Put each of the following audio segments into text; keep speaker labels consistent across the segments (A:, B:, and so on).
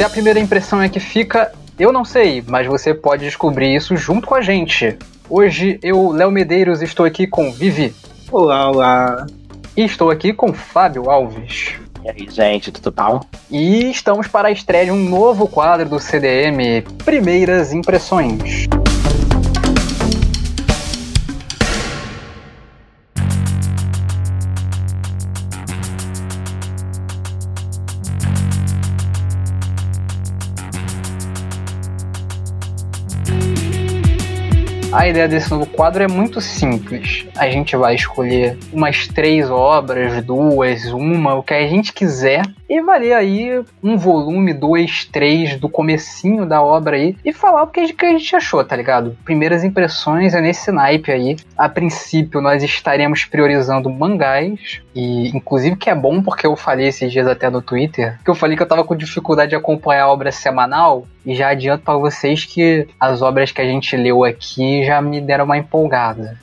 A: Se a primeira impressão é que fica, eu não sei, mas você pode descobrir isso junto com a gente. Hoje eu, Léo Medeiros, estou aqui com Vivi.
B: Olá, olá.
A: E estou aqui com Fábio Alves.
C: E aí, gente, tudo bom?
A: E estamos para a estreia de um novo quadro do CDM, Primeiras Impressões. A ideia desse novo quadro é muito simples. A gente vai escolher umas três obras, duas, uma, o que a gente quiser, e vai ler aí um volume, dois, três do comecinho da obra aí e falar o que a gente, achou, tá ligado? Primeiras impressões é nesse naipe aí. A princípio, nós estaremos priorizando mangás, e inclusive que é bom porque eu falei esses dias até no Twitter, que eu falei que eu tava com dificuldade de acompanhar a obra semanal, e já adianto para vocês que as obras que a gente leu aqui já me deram uma empolgada.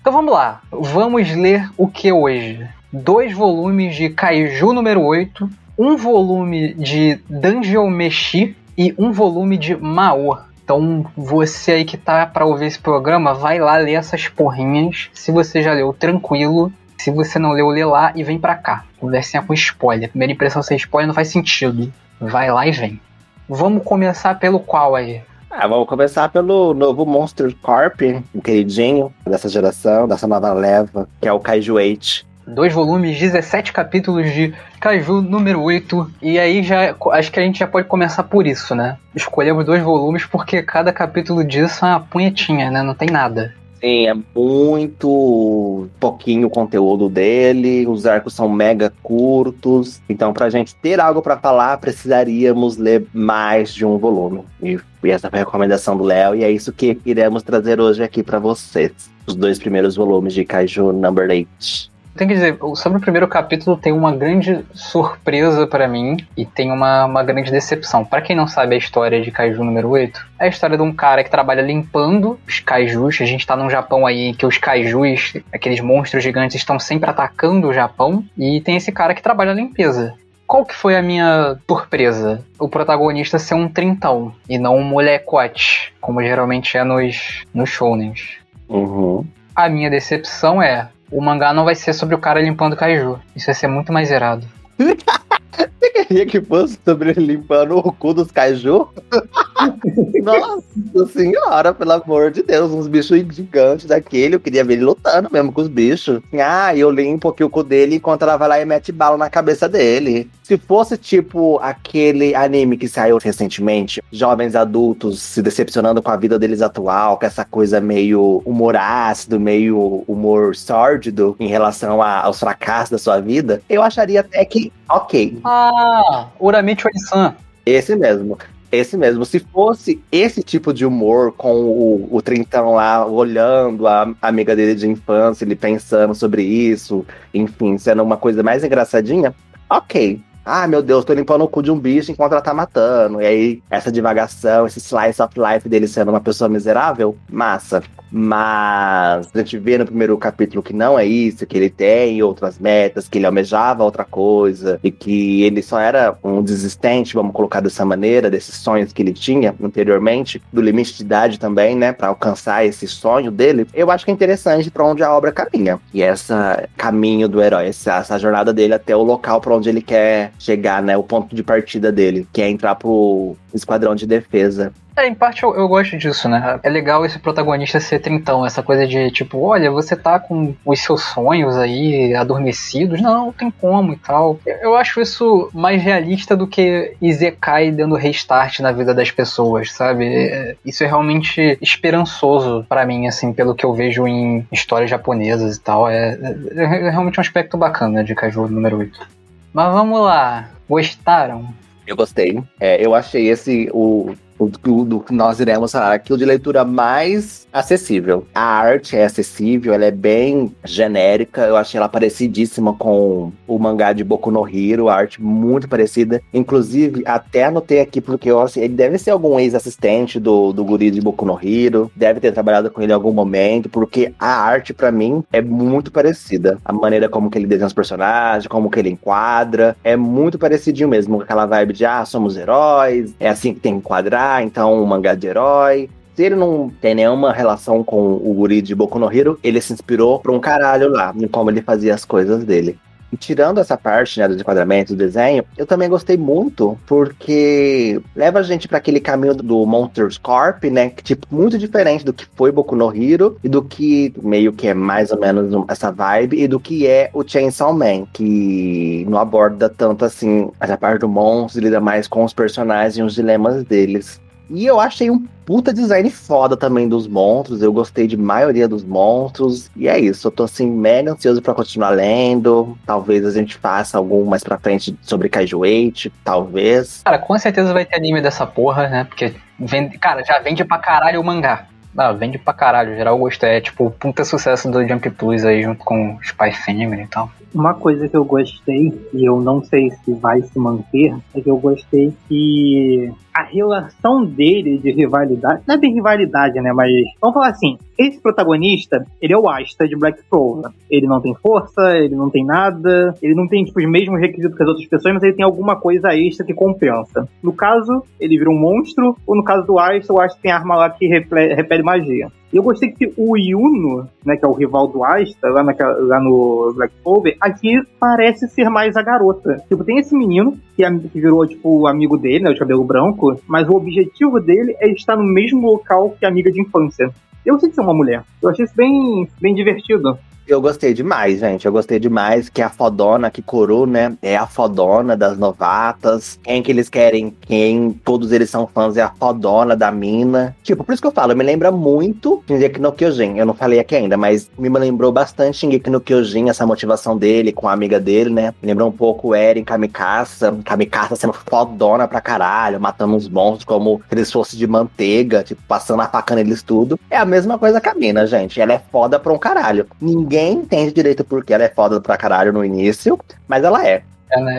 A: Então vamos lá, vamos ler o que hoje? Dois volumes de Kaiju número 8, um volume de Dungeon Meshi e um volume de Mao. Então, você aí que tá para ouvir esse programa, vai lá ler essas porrinhas. Se você já leu, tranquilo. Se você não leu, lê lá e vem pra cá. Conversinha com spoiler. Primeira impressão sem spoiler não faz sentido. Vai lá e vem. Vamos começar pelo qual aí?
C: Ah, vamos começar pelo novo Monster Corp, um queridinho dessa geração, dessa nova leva, que é o Kaiju 8.
A: Dois volumes, 17 capítulos de Kaiju número 8. E aí já acho que a gente já pode começar por isso, né? Escolhemos dois volumes porque cada capítulo disso é uma punhetinha, né? Não tem nada.
C: Sim, é muito pouquinho o conteúdo dele, os arcos são mega curtos. Então, pra gente ter algo para falar, precisaríamos ler mais de um volume. E, e essa foi a recomendação do Léo, e é isso que iremos trazer hoje aqui para vocês. Os dois primeiros volumes de Kaiju Number 8.
A: Tem que dizer, sobre o primeiro capítulo tem uma grande surpresa para mim e tem uma, uma grande decepção. Para quem não sabe a história de Kaiju número 8, é a história de um cara que trabalha limpando os kaijus. A gente tá num Japão aí em que os kaijus, aqueles monstros gigantes, estão sempre atacando o Japão. E tem esse cara que trabalha a limpeza. Qual que foi a minha surpresa? O protagonista ser um trintão e não um molecote, como geralmente é nos, nos shounens.
C: Uhum.
A: A minha decepção é o mangá não vai ser sobre o cara limpando kaiju. Isso vai ser muito mais zerado.
C: Você queria que fosse sobre ele limpando o cu dos kaiju? Nossa senhora, pelo amor de Deus, uns bichos gigantes daquele. Eu queria ver ele lutando mesmo com os bichos. Ah, eu limpo aqui o cu dele enquanto ela vai lá e mete bala na cabeça dele. Se fosse tipo aquele anime que saiu recentemente, jovens adultos se decepcionando com a vida deles atual, com essa coisa meio humor ácido, meio humor sórdido em relação a, aos fracassos da sua vida, eu acharia até que ok.
A: Ah, Uramente Onisan.
C: Esse mesmo. Esse mesmo. Se fosse esse tipo de humor, com o, o Trintão lá olhando a amiga dele de infância, ele pensando sobre isso, enfim, sendo uma coisa mais engraçadinha, ok. Ah, meu Deus, tô limpando o cu de um bicho enquanto ela tá matando. E aí, essa divagação, esse slice of life dele sendo uma pessoa miserável, massa. Mas a gente vê no primeiro capítulo que não é isso, que ele tem outras metas, que ele almejava outra coisa, e que ele só era um desistente, vamos colocar dessa maneira, desses sonhos que ele tinha anteriormente, do limite de idade também, né, para alcançar esse sonho dele. Eu acho que é interessante para onde a obra caminha. E essa caminho do herói, essa, essa jornada dele até o local para onde ele quer chegar, né, o ponto de partida dele, que é entrar pro esquadrão de defesa.
A: É, em parte eu, eu, gosto disso, né? É legal esse protagonista ser trintão, essa coisa de tipo, olha, você tá com os seus sonhos aí adormecidos, não, não tem como e tal. Eu acho isso mais realista do que Izekai dando restart na vida das pessoas, sabe? É, isso é realmente esperançoso para mim, assim, pelo que eu vejo em histórias japonesas e tal. É, é, é realmente um aspecto bacana de Kaiju número 8. Mas vamos lá, gostaram?
C: Eu gostei. É, eu achei esse o do, do que nós iremos falar aqui, o de leitura mais acessível. A arte é acessível, ela é bem genérica, eu achei ela parecidíssima com o mangá de Boku no Hero, a arte muito parecida. Inclusive, até anotei aqui, porque eu, assim, ele deve ser algum ex-assistente do, do guri de Boku no Hero, deve ter trabalhado com ele em algum momento, porque a arte, para mim, é muito parecida. A maneira como que ele desenha os personagens, como que ele enquadra, é muito parecidinho mesmo, aquela vibe de, ah, somos heróis, é assim que tem que enquadrar, então um mangá de herói. Se ele não tem nenhuma relação com o guri de Boku no Hero, ele se inspirou pra um caralho lá, em como ele fazia as coisas dele. E tirando essa parte né, dos enquadramentos, do desenho, eu também gostei muito, porque leva a gente para aquele caminho do Monsters Corp, né? Que, tipo, muito diferente do que foi Boku no Hero e do que meio que é mais ou menos essa vibe e do que é o Chainsaw Man, que não aborda tanto assim essa parte do monstro, lida mais com os personagens e os dilemas deles. E eu achei um puta design foda também dos monstros. Eu gostei de maioria dos monstros. E é isso. Eu tô assim, mega ansioso pra continuar lendo. Talvez a gente faça algum mais pra frente sobre Kaiju 8, talvez.
A: Cara, com certeza vai ter anime dessa porra, né? Porque, vende, cara, já vende pra caralho o mangá. Ah, vende pra caralho. Geral gostei. É tipo, puta sucesso do Jump Plus aí junto com Spy Family e tal.
B: Uma coisa que eu gostei, e eu não sei se vai se manter, é que eu gostei que a relação dele de rivalidade, não é bem rivalidade, né? Mas vamos falar assim: esse protagonista, ele é o Asta de Black Clover. Ele não tem força, ele não tem nada, ele não tem tipo, os mesmos requisitos que as outras pessoas, mas ele tem alguma coisa extra que compensa. No caso, ele vira um monstro, ou no caso do Asta, o Asta tem arma lá que repele magia. Eu gostei que o Yuno, né, que é o rival do Asta, lá, naquela, lá no Black Clover, aqui parece ser mais a garota. Tipo, tem esse menino que, é, que virou, tipo, amigo dele, né, de cabelo branco, mas o objetivo dele é estar no mesmo local que a amiga de infância. Eu sei que ser uma mulher. Eu achei isso bem, bem divertido.
C: Eu gostei demais, gente. Eu gostei demais que a fodona que corou, né? É a fodona das novatas. Quem que eles querem, quem todos eles são fãs, é a fodona da mina. Tipo, por isso que eu falo, me lembra muito Shingeki no Kyojin. Eu não falei aqui ainda, mas me lembrou bastante Shingeki no Kyojin, essa motivação dele com a amiga dele, né? Me lembrou um pouco o Eren Kamikasa. Kamikasa sendo fodona pra caralho, matando uns monstros como se eles fossem de manteiga, tipo, passando a faca neles tudo. É a mesma coisa que a mina, gente. Ela é foda pra um caralho. Ninguém ninguém entende direito porque ela é foda pra caralho no início, mas ela é.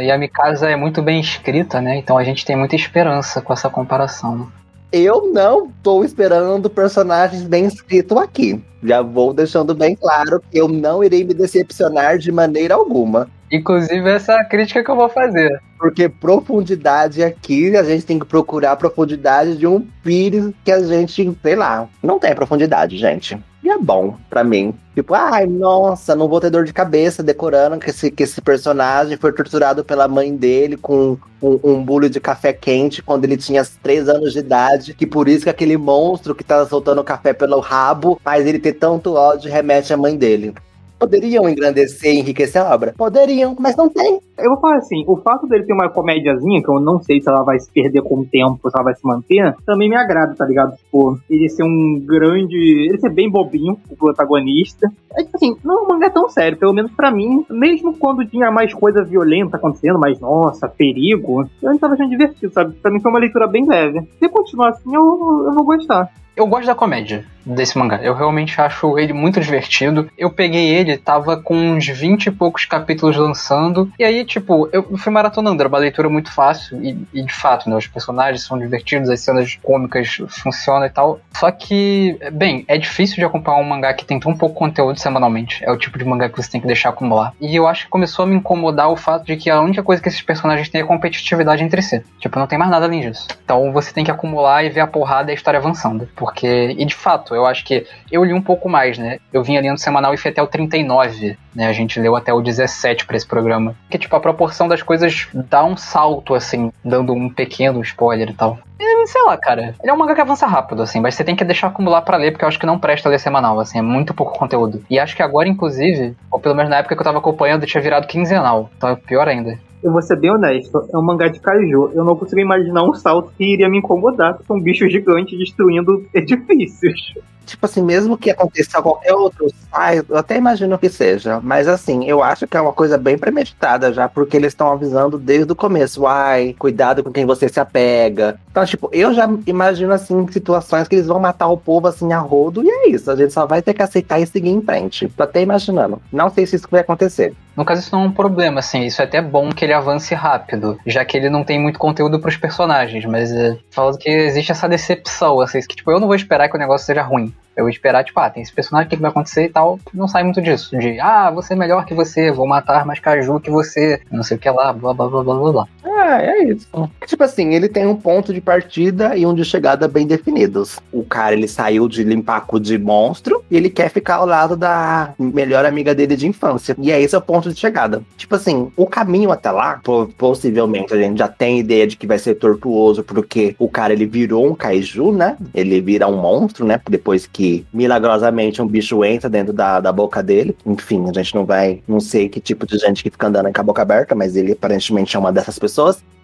A: E a Mikasa é muito bem escrita, né? Então a gente tem muita esperança com essa comparação.
C: Eu não tô esperando personagens bem escritos aqui. Já vou deixando bem claro que eu não irei me decepcionar de maneira alguma.
A: Inclusive, essa é a crítica que eu vou fazer.
C: Porque profundidade aqui, a gente tem que procurar a profundidade de um pires que a gente, sei lá, não tem profundidade, gente. E é bom para mim. Tipo, ai, nossa, não vou ter dor de cabeça decorando que esse, que esse personagem foi torturado pela mãe dele com um, um bule de café quente quando ele tinha 3 anos de idade. Que por isso que aquele monstro que tá soltando café pelo rabo faz ele ter tanto ódio remete à mãe dele. Poderiam engrandecer e enriquecer a obra? Poderiam, mas não tem.
B: Eu vou falar assim, o fato dele ter uma comédiazinha, que eu não sei se ela vai se perder com o tempo, se ela vai se manter, também me agrada, tá ligado? Tipo, ele ser um grande. Ele ser bem bobinho, o protagonista. É tipo assim, não é um mangá tão sério, pelo menos para mim, mesmo quando tinha mais coisa violenta acontecendo, mais, nossa, perigo, eu ainda tava achando divertido, sabe? Pra mim foi uma leitura bem leve. Se continuar assim, eu, eu vou gostar.
A: Eu gosto da comédia desse mangá. Eu realmente acho ele muito divertido. Eu peguei ele, tava com uns 20 e poucos capítulos lançando. E aí, tipo, eu fui maratonando. Era uma leitura muito fácil. E, e de fato, né? Os personagens são divertidos, as cenas cômicas funcionam e tal. Só que, bem, é difícil de acompanhar um mangá que tem tão pouco conteúdo semanalmente. É o tipo de mangá que você tem que deixar acumular. E eu acho que começou a me incomodar o fato de que a única coisa que esses personagens têm é competitividade entre si. Tipo, não tem mais nada além disso. Então você tem que acumular e ver a porrada e a história avançando. Porque, e de fato, eu acho que eu li um pouco mais, né? Eu vinha lendo semanal e fui até o 39, né? A gente leu até o 17 para esse programa. Que, tipo, a proporção das coisas dá um salto, assim, dando um pequeno spoiler e tal. E, sei lá, cara. Ele é um manga que avança rápido, assim, mas você tem que deixar acumular para ler, porque eu acho que não presta ler semanal, assim, é muito pouco conteúdo. E acho que agora, inclusive, ou pelo menos na época que eu tava acompanhando, tinha virado quinzenal. Então é pior ainda
B: eu vou ser bem honesto, é um mangá de kaiju. Eu não consigo imaginar um salto que iria me incomodar, que são bichos gigantes destruindo edifícios.
C: Tipo assim, mesmo que aconteça qualquer outro sai, eu até imagino que seja. Mas assim, eu acho que é uma coisa bem premeditada já, porque eles estão avisando desde o começo. Ai, cuidado com quem você se apega. Então, tipo, eu já imagino assim, situações que eles vão matar o povo assim a rodo, e é isso. A gente só vai ter que aceitar e seguir em frente. Tô até imaginando. Não sei se isso vai acontecer.
A: No caso, isso não é um problema, assim. Isso é até bom que ele avance rápido, já que ele não tem muito conteúdo pros personagens. Mas é, falando que existe essa decepção, assim, que tipo, eu não vou esperar que o negócio seja ruim. Eu esperar, tipo, ah, tem esse personagem, o que, que vai acontecer e tal. Não sai muito disso. De, ah, você é melhor que você, vou matar mais caju que você, não sei o que lá, blá blá blá blá blá
C: Ah, é isso. Tipo assim, ele tem um ponto de partida e um de chegada bem definidos. O cara, ele saiu de limpar cu de monstro e ele quer ficar ao lado da melhor amiga dele de infância. E é esse é o ponto de chegada. Tipo assim, o caminho até lá, possivelmente a gente já tem ideia de que vai ser tortuoso, porque o cara, ele virou um kaiju, né? Ele vira um monstro, né? Depois que milagrosamente um bicho entra dentro da, da boca dele. Enfim, a gente não vai, não sei que tipo de gente que fica andando com a boca aberta, mas ele aparentemente é uma dessas pessoas.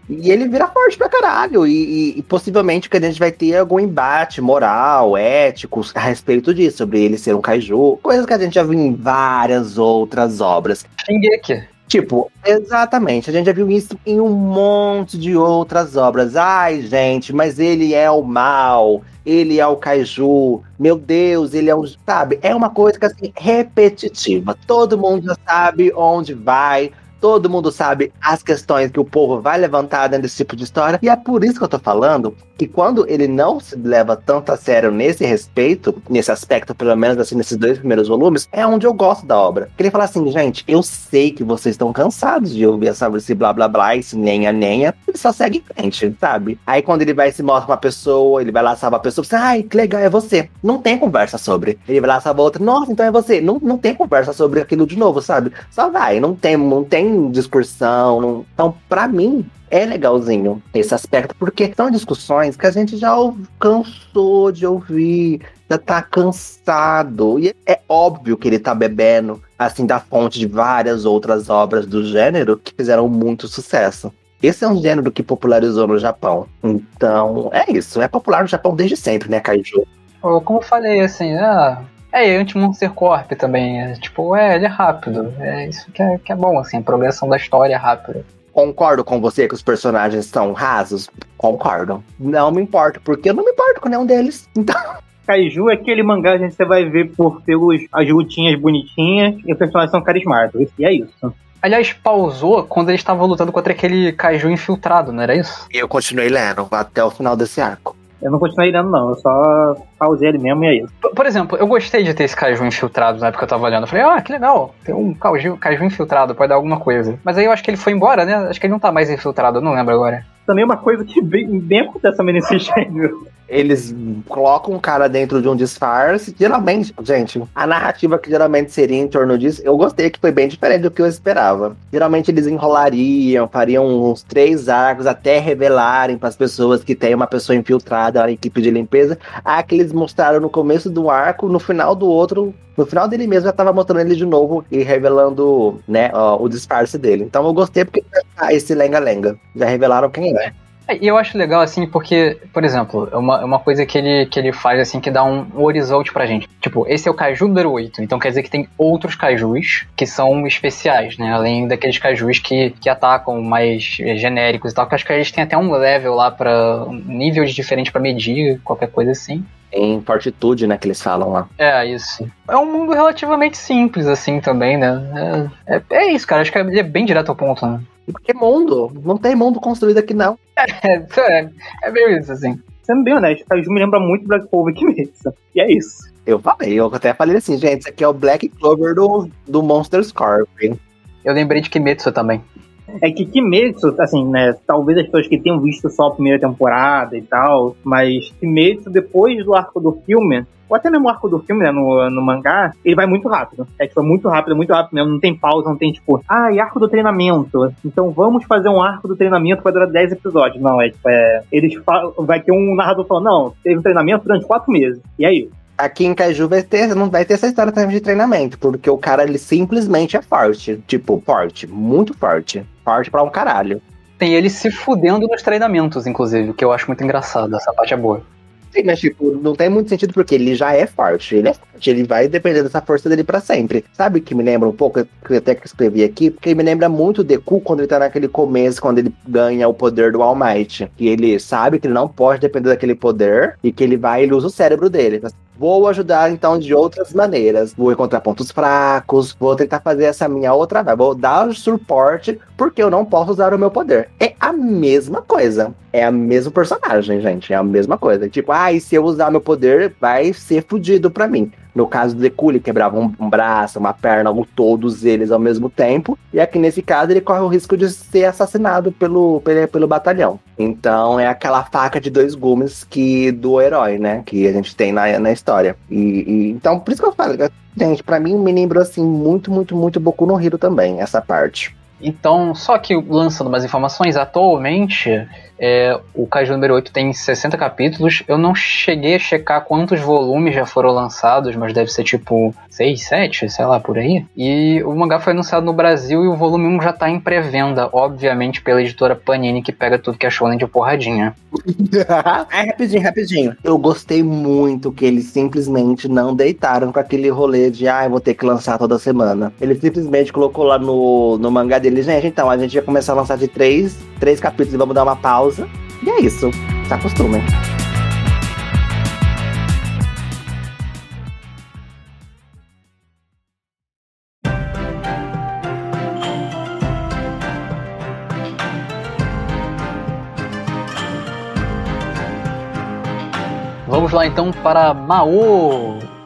C: E ele vira forte pra caralho. E, e, e, possivelmente que a gente vai ter algum embate moral, ético a respeito disso, sobre ele ser um kaiju. Coisas que a gente já viu em várias outras obras.
A: Shingeki.
C: Tipo, exatamente. A gente já viu isso em um monte de outras obras. Ai, gente, mas ele é o mal. Ele é o kaiju. Meu Deus, ele é um. Sabe? É uma coisa que, assim, repetitiva. Todo mundo já sabe onde vai Todo mundo sabe as questões que o povo vai levantar dentro desse tipo de história. E é por isso que eu tô falando que quando ele não se leva tanto a sério nesse respeito, nesse aspecto, pelo menos assim, nesses dois primeiros volumes, é onde eu gosto da obra. Que ele fala assim, gente, eu sei que vocês estão cansados de ouvir essa, esse blá blá blá, esse nenha nenha. Ele só segue em frente, sabe? Aí quando ele vai se mostra com uma pessoa, ele vai lá salvar a pessoa, você, ai, que legal, é você. Não tem conversa sobre. Ele vai lá salvar outra, nossa, então é você. Não, não tem conversa sobre aquilo de novo, sabe? Só vai, não tem, não tem discussão. Não... Então, para mim, é legalzinho esse aspecto, porque são discussões que a gente já cansou de ouvir, já tá cansado. E é óbvio que ele tá bebendo, assim, da fonte de várias outras obras do gênero que fizeram muito sucesso. Esse é um gênero que popularizou no Japão. Então, é isso. É popular no Japão desde sempre, né, Kaiju?
A: Como eu falei, assim, ah, é, e Anti-Monster Corp também. É, tipo, é, ele é rápido. É isso que é, que é bom, assim, a progressão da história é rápida.
C: Concordo com você que os personagens são rasos? Concordo. Não me importo, porque eu não me importo com nenhum deles. Então.
B: Kaiju é aquele mangá que você vai ver por pelos as lutinhas bonitinhas e os personagens são carismáticos. E é isso.
A: Aliás, pausou quando ele estava lutando contra aquele Kaiju infiltrado, não era isso?
C: E eu continuei lendo até o final desse arco.
B: Eu não continuei lendo, não. Eu só pausei ele mesmo e é isso.
A: Por, por, exemplo, eu gostei de ter esse caju infiltrado na época que eu tava olhando. Eu falei, ah, que legal. Tem um caju, caju infiltrado, pode dar alguma coisa. Mas aí eu acho que ele foi embora, né? Acho que ele não tá mais infiltrado, eu não lembro agora.
B: Também é uma coisa que bem, bem acontece também nesse gênero
C: eles colocam um cara dentro de um disfarce. Geralmente, gente, a narrativa que geralmente seria em torno disso, eu gostei que foi bem diferente do que eu esperava. Geralmente eles enrolariam, fariam uns três arcos até revelarem para as pessoas que tem uma pessoa infiltrada na equipe de limpeza. Que eles mostraram no começo do arco, no final do outro, no final dele mesmo já tava mostrando ele de novo e revelando, né, ó, o disfarce dele. Então eu gostei porque ah, esse lenga-lenga. Já revelaram quem é.
A: É, e eu acho legal, assim, porque, por exemplo, é uma, é uma coisa que ele, que ele faz, assim, que dá um, um horizonte pra gente. Tipo, esse é o Kaiju número 8, então quer dizer que tem outros Kaijus que são especiais, né? Além daqueles Kaijus que, que atacam mais genéricos e tal, que acho que eles têm até um level lá pra. um nível diferente para medir, qualquer coisa assim.
C: Em fortitude, né, que eles falam lá.
A: É, isso. É um mundo relativamente simples, assim, também, né? É, é, é isso, cara. Acho que ele é bem direto ao ponto, né?
C: Que mundo? Não tem mundo construído aqui, não.
A: É, é, é meio isso, assim.
B: Sendo bem honesto, Kaiju me lembra muito Black Clover que Kimetsu. E é isso.
C: Eu falei, eu até falei assim, gente, isso aqui é o Black Clover do, do Monster Scorpion.
A: Eu lembrei de Kimetsu também.
B: É que Kimetsu, assim, né, talvez as pessoas que tenham visto só a primeira temporada e tal, mas Kimetsu, depois do arco do filme, ou até mesmo o arco do filme, né, no, no mangá, ele vai muito rápido. É tipo, é muito rápido, muito rápido mesmo. Não tem pausa, não tem tipo, ah, e arco do treinamento. Então vamos fazer um arco do treinamento que vai durar 10 episódios. Não, é tipo, é. Eles vai ter um narrador falando, não, teve um treinamento durante 4 meses. E aí?
C: Aqui em Kaiju vai ter, não vai ter essa história também de treinamento, porque o cara ele simplesmente é forte. Tipo, forte, muito forte. Forte pra um caralho.
A: Tem ele se fudendo nos treinamentos, inclusive, que eu acho muito engraçado. Essa parte é boa.
C: Sim, mas tipo, não tem muito sentido porque ele já é forte. Ele é forte, ele vai depender dessa força dele pra sempre. Sabe que me lembra um pouco, que eu até que escrevi aqui, porque me lembra muito o Deku quando ele tá naquele começo, quando ele ganha o poder do All Might. Que ele sabe que ele não pode depender daquele poder e que ele vai e usa o cérebro dele. Vou ajudar então de outras maneiras. Vou encontrar pontos fracos, vou tentar fazer essa minha outra. Vou dar suporte porque eu não posso usar o meu poder. É a mesma coisa. É a mesmo personagem, gente. É a mesma coisa. Tipo, ah, e se eu usar meu poder, vai ser fudido pra mim. No caso do Deku, ele quebrava um, um, braço, uma perna, ou todos eles ao mesmo tempo. E aqui nesse caso, ele corre o risco de ser assassinado pelo, pelo, pelo batalhão. Então é aquela faca de dois gumes que do herói, né? Que a gente tem na, na história. E, e então, por isso que eu falo, gente, pra mim me lembrou assim muito, muito, muito Boku no Hero também, essa parte.
A: Então, só que lançando mais informações, atualmente é, o Kaiju número 8 tem 60 capítulos. Eu não cheguei a checar quantos volumes já foram lançados, mas deve ser tipo 6, 7, sei lá, por aí. E o mangá foi anunciado no Brasil e o volume 1 já tá em pré-venda, obviamente pela editora Panini, que pega tudo que é shonen de porradinha.
C: é, rapidinho, rapidinho. Eu gostei muito que eles simplesmente não deitaram com aquele rolê de, ah, eu vou ter que lançar toda semana. Ele simplesmente colocou lá no, no mangá dele, gente, então, a gente vai começar a lançar de três, três capítulos e vamos dar uma pausa pausa. E é isso. Se acostumem.
A: Vamos lá então para Mao,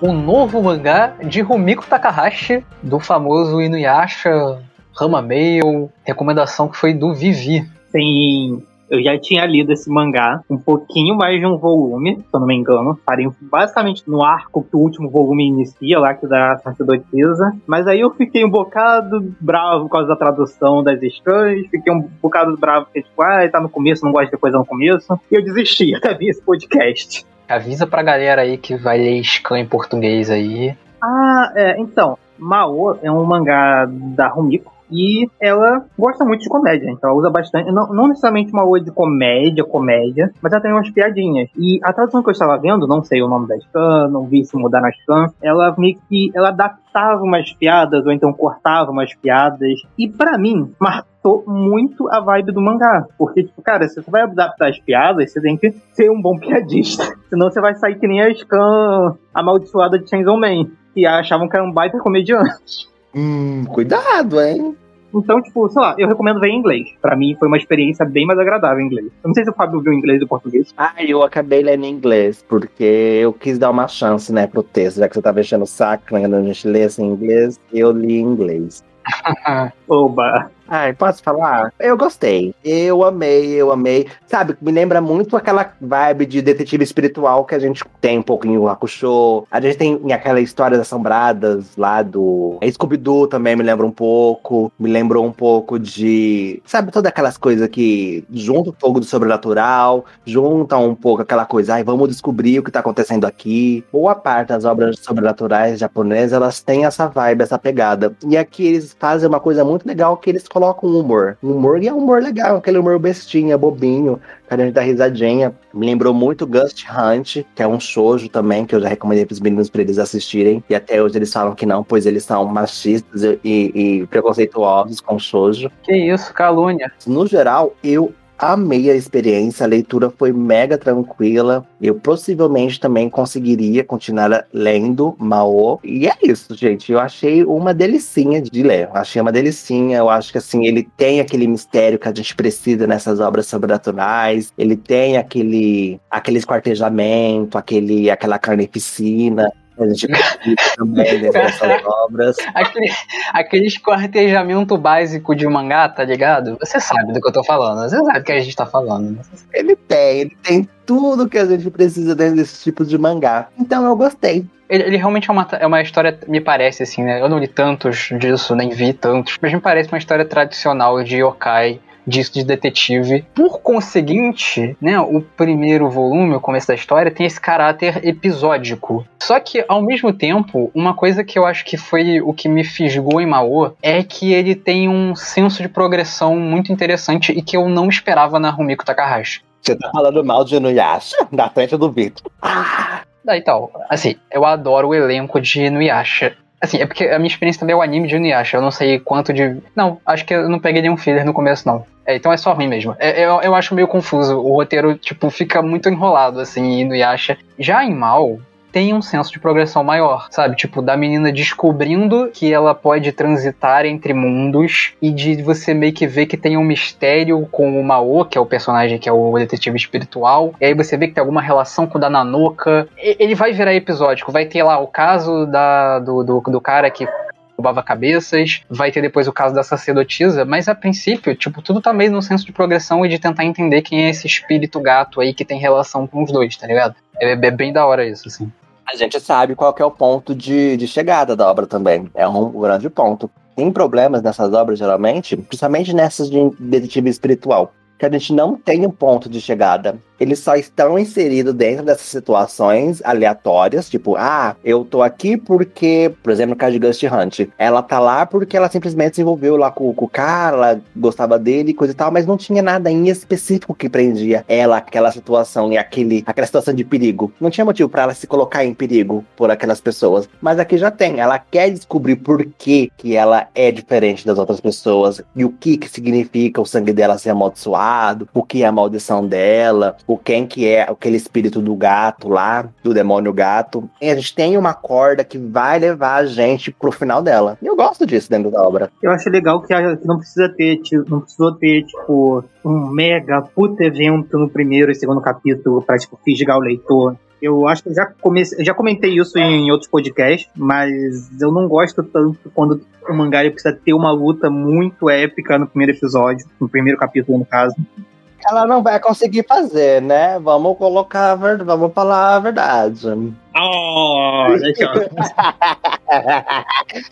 A: o novo mangá de Rumiko Takahashi, do famoso Inuyasha, Rama Mail, recomendação que foi do Vivi.
B: Tem eu já tinha lido esse mangá, um pouquinho mais de um volume, se eu não me engano. Parei basicamente no arco que o último volume inicia, lá que da sacerdotisa. Mas aí eu fiquei um bocado bravo por causa da tradução das estranhas. Fiquei um bocado bravo porque, tipo, ah, tá no começo, não gosto de coisa no começo. E eu desisti, até vi esse podcast.
A: Avisa pra galera aí que vai ler Scan em português aí.
B: Ah, é, então. Mao é um mangá da Rumiko, e ela gosta muito de comédia, então ela usa bastante, não, não necessariamente uma oi de comédia, comédia, mas ela tem umas piadinhas. E a tradução que eu estava vendo, não sei o nome da scan, não vi se mudar na scan, ela meio que ela adaptava umas piadas ou então cortava umas piadas. E para mim, matou muito a vibe do mangá. Porque, tipo, cara, se você vai adaptar as piadas, você tem que ser um bom piadista. Senão você vai sair que nem a Scan amaldiçoada de Chainsaw Man, que achavam que era um baita comediante.
C: Hum, cuidado, hein?
B: Então, tipo, sei lá, eu recomendo ver em inglês. Pra mim foi uma experiência bem mais agradável em inglês. Eu não sei se o Fábio viu inglês e português.
C: Ah, eu acabei lendo em inglês, porque eu quis dar uma chance, né, pro texto. Já que você tava enchendo o saco quando a gente lesse em inglês, eu li em inglês.
B: Oba!
C: Ai, posso falar? Eu gostei. Eu amei, eu amei. Sabe, me lembra muito aquela vibe de detetive espiritual que a gente tem um pouco em Hakusho. A gente tem aquela histórias assombradas lá do Scooby-Doo também me lembra um pouco. Me lembrou um pouco de, sabe, todas aquelas coisas que juntam um pouco do sobrenatural, juntam um pouco aquela coisa, ai, vamos descobrir o que tá acontecendo aqui. Boa parte das obras sobrenaturais japonesas, elas têm essa vibe, essa pegada. E aqui eles fazem uma coisa muito legal que eles colocam humor. Um humor e é um humor legal, aquele humor bestinha, bobinho, que a gente dá risadinha. Me lembrou muito Ghost Hunt, que é um shoujo também, que eu já recomendei pros meninos pra eles assistirem. E até hoje eles falam que não, pois eles são machistas e, e preconceituosos com shoujo.
A: Que isso, calúnia.
C: No geral, eu amei a experiência, a leitura foi mega tranquila. Eu possivelmente também conseguiria continuar lendo Mao. E é isso, gente. Eu achei uma delicinha de ler. Achei uma delicinha. Eu acho que assim, ele tem aquele mistério que a gente precisa nessas obras sobrenaturais. Ele tem aquele aquele esquartejamento, aquele aquela carnificina. A gente precisa também dessas obras.
A: Aquele, aquele esquartejamento básico de mangá, tá ligado? Você sabe do que eu tô falando. Você sabe do que a gente tá falando.
C: Ele tem, ele tem tudo que a gente precisa dentro desse tipo de mangá. Então eu gostei.
A: Ele, ele, realmente é uma, é uma história, me parece assim, né? Eu não li tantos disso, nem vi tantos, mas me parece uma história tradicional de yokai disso de detetive. Por conseguinte, né, o primeiro volume, o começo da história, tem esse caráter episódico. Só que, ao mesmo tempo, uma coisa que eu acho que foi o que me fisgou em Mao é que ele tem um senso de progressão muito interessante e que eu não esperava na Rumiko Takahashi.
C: Você tá falando mal de Inuyasha? Na frente do Vitor. Ah!
A: Daí tal, assim, eu adoro o elenco de Inuyasha. Assim, é porque a minha experiência também é o anime de Inuyasha. Eu não sei quanto de. Não, acho que eu não peguei nenhum filler no começo, não. É, então é só ruim mesmo. É, eu, eu acho meio confuso. O roteiro, tipo, fica muito enrolado, assim, em Inuyasha. Já em Mal, tem um senso de progressão maior, sabe? Tipo, da menina descobrindo que ela pode transitar entre mundos e de você meio que ver que tem um mistério com o Mao, que é o personagem que é o detetive espiritual, e aí você vê que tem alguma relação com o da Nanoka. Ele vai virar episódico, vai ter lá o caso da, do, do, do cara que roubava cabeças, vai ter depois o caso da sacerdotisa, mas a princípio, tipo, tudo tá meio no senso de progressão e de tentar entender quem é esse espírito gato aí que tem relação com os dois, tá ligado? É, é bem da hora isso, assim
C: a gente sabe qual é o ponto de, de chegada da obra também. É um grande ponto. Tem problemas nessas obras, geralmente, principalmente nessas de detetive espiritual, que a gente não tem um ponto de chegada eles só estão inseridos dentro dessas situações aleatórias, tipo, ah, eu tô aqui porque, por exemplo, no caso de Ghost Hunt, ela tá lá porque ela simplesmente se envolveu lá com, com o cara, ela gostava dele, coisa e tal, mas não tinha nada em específico que prendia ela aquela situação e aquele, aquela situação de perigo. Não tinha motivo para ela se colocar em perigo por aquelas pessoas. Mas aqui já tem, ela quer descobrir por que, que ela é diferente das outras pessoas e o que que significa o sangue dela ser amaldiçoado, o que é a maldição dela, o quem que é aquele espírito do gato lá, do demônio gato. E a gente tem uma corda que vai levar a gente pro final dela. E eu gosto disso dentro da obra.
B: Eu acho legal que não precisa ter, tipo, não precisou ter, tipo, um mega puta evento no primeiro e segundo capítulo pra, tipo, fisgar o leitor. Eu acho que eu já, comecei, já comentei isso em outros podcasts, mas eu não gosto tanto quando o mangá precisa ter uma luta muito épica no primeiro episódio, no primeiro capítulo, no caso
C: ela não vai conseguir fazer, né? Vamos colocar, vamos falar a verdade.
B: Oh,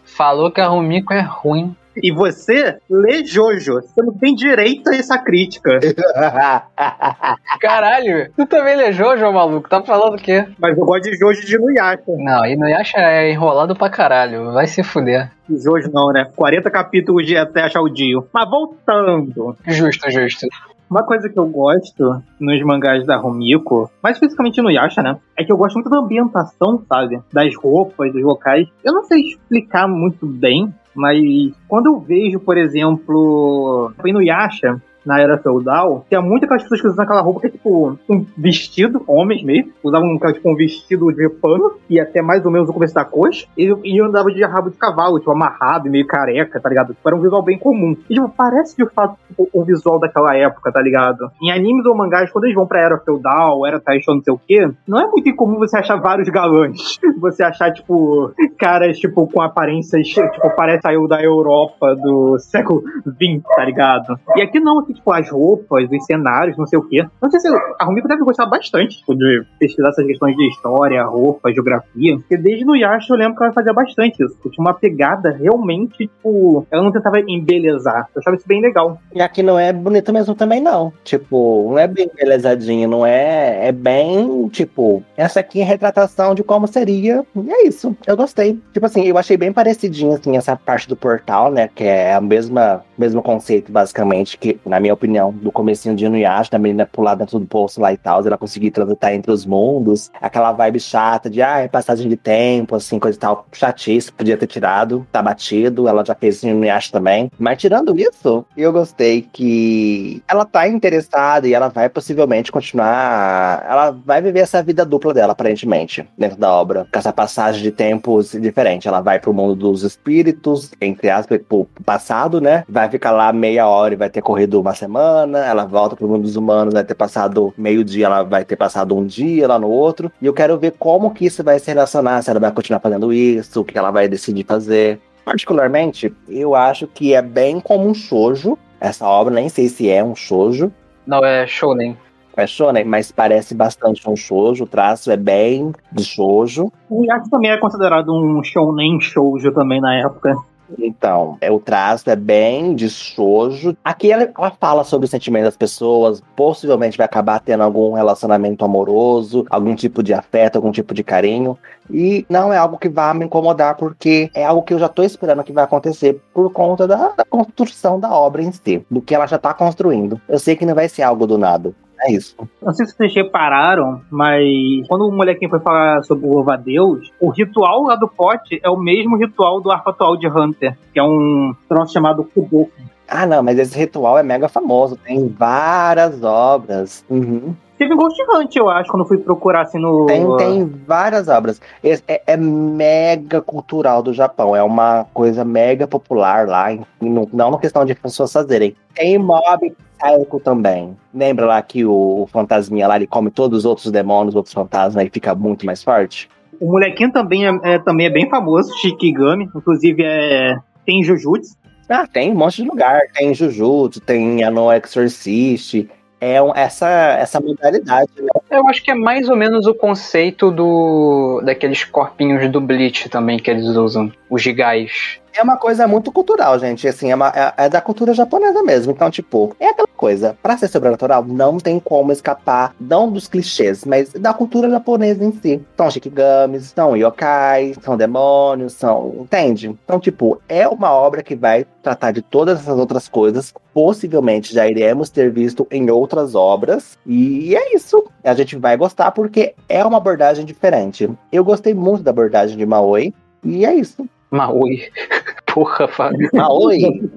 A: Falou que a Rumiko é ruim.
B: E você lê Jojo. Você não tem direito a essa crítica.
A: Caralho, tu também lê Jojo, maluco? Tá falando o quê?
B: Mas eu gosto de Jojo de Nuyasha.
A: Não, e Nuyasha é enrolado pra caralho. Vai se fuder.
B: Jojo não, né? 40 capítulos de até achar o Dio. Mas voltando.
A: Justo, justo.
B: Uma coisa que eu gosto nos mangás da Rumiko, mais especificamente no Yasha, né? É que eu gosto muito da ambientação, sabe? Das roupas, dos locais. Eu não sei explicar muito bem, mas quando eu vejo, por exemplo, no Yasha, na era feudal, tinha muitas aquelas pessoas que usavam aquela roupa que é tipo um vestido, homens mesmo, usavam tipo, um vestido de pano e até mais ou menos o começo da coxa, e, e andava de rabo de cavalo, tipo, amarrado e meio careca, tá ligado? Tipo, era um visual bem comum. E, tipo, parece de fato tipo, o visual daquela época, tá ligado? Em animes ou mangás, quando eles vão pra era feudal, era Taisho, não sei o quê, não é muito incomum você achar vários galãs. Você achar, tipo, caras, tipo, com aparências, tipo, parece saiu da Europa do século XX, tá ligado? E aqui não, que, tipo, as roupas, os cenários, não sei o quê. Não sei se a Rumiko deve gostar bastante tipo, de pesquisar essas questões de história, roupa, geografia. Porque desde no Yasha eu lembro que ela fazia bastante isso. Tinha uma pegada realmente, tipo, ela não tentava embelezar. Eu achava isso bem legal.
C: E aqui não é bonito mesmo também, não. Tipo, não é bem embelezadinho, não é. É bem, tipo, essa aqui é retratação de como seria. E é isso. Eu gostei. Tipo assim, eu achei bem parecidinho, assim, essa parte do portal, né? Que é a mesma, mesmo conceito, basicamente, que na minha opinião, do comecinho de Inuyasha, da menina pular dentro do poço lá e tal, ela conseguir transitar entre os mundos, aquela vibe chata de, ah, é passagem de tempo, assim, coisa e tal, chatice, podia ter tirado, tá batido, ela já fez em Inuyasha também. Mas tirando isso, eu gostei que ela tá interessada e ela vai possivelmente continuar, ela vai viver essa vida dupla dela, aparentemente, dentro da obra, com essa passagem de tempos diferente. Ela vai pro mundo dos espíritos, entre aspas, pro passado, né? Vai ficar lá meia hora e vai ter corrido uma semana, ela volta pro mundo dos humanos, vai ter passado meio dia, ela vai ter passado um dia lá no outro. E eu quero ver como que isso vai se relacionar, se ela vai continuar fazendo isso, o que ela vai decidir fazer. Particularmente, eu acho que é bem como um shoujo. Essa obra, nem sei se é um shoujo.
A: Não, é shonen.
C: É shonen, mas parece bastante um shoujo. O traço é bem de shoujo.
B: O Yaki também é considerado um shonen shoujo também na época.
C: Então, é, o traço é bem de sojo. Aqui ela, ela, fala sobre o sentimento das pessoas, possivelmente vai acabar tendo algum relacionamento amoroso, algum tipo de afeto, algum tipo de carinho. E não é algo que vá me incomodar, porque é algo que eu já tô esperando que vai acontecer por conta da, da construção da obra em si, do que ela já tá construindo. Eu sei que não vai ser algo do nada. É isso.
B: Não sei se vocês repararam, mas quando o molequinho foi falar sobre o louva Deus, o ritual lá do pote é o mesmo ritual do arco atual de Hunter, que é um troço chamado Kuboku.
C: Ah, não, mas esse ritual é mega famoso. Tem várias obras. Uhum.
B: Teve Ghost Hunt, eu acho, quando fui procurar assim no.
C: Tem, tem várias obras. É, é- mega cultural do Japão. É uma coisa mega popular lá. não na questão de pessoas fazerem. Tem mob psycho também. Lembra lá que o, o fantasminha lá ele come todos os outros demônios, outros fantasmas e fica muito mais forte?
B: O molequinho também é, é- também é bem famoso, Shikigami. Inclusive, é, tem Jujutsu.
C: Ah, tem um monte de lugar. Tem Jujutsu, tem a No Exorcist. É um- essa, essa modalidade, né?
A: Eu acho que é mais ou menos o conceito do daqueles corpinhos do Bleach também que eles usam, os gigais.
C: É uma coisa muito cultural, gente. Assim, é, uma- é- é da cultura japonesa mesmo. Então, tipo, é aquela coisa. Pra ser sobrenatural, não tem como escapar, não dos clichês, mas da cultura japonesa em si. São shikigamis, são yokais, são demônios, são. Entende? Então, tipo, é uma obra que vai tratar de todas essas outras coisas. Possivelmente já iremos ter visto em outras obras. E é isso. A gente vai gostar porque é uma abordagem diferente. Eu gostei muito da abordagem de Maoi. E é isso.
A: Maui. Porra, Fábio.
C: Maoi.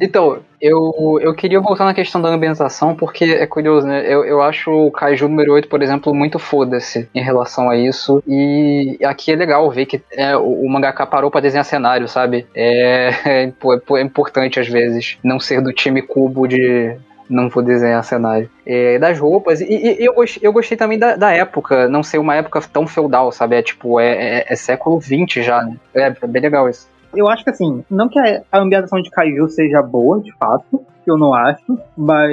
A: Então, eu, eu queria voltar na questão da ambientação, porque é curioso, né? Eu, eu acho o Kaiju número 8, por exemplo, muito foda-se em relação a isso. E aqui é legal ver que é, o, o mangaka parou pra desenhar cenário, sabe? É, é, é importante, às vezes, não ser do time cubo de. Não vou desenhar cenário. É, das roupas. E, e- eu, gostei, eu gostei também da, da época, não ser uma época tão feudal, sabe? É tipo, é, é, é século XX já, né? É, é bem legal isso.
B: Eu acho que assim, não que a ambientação de Kaiju seja boa, de fato, eu não acho, mas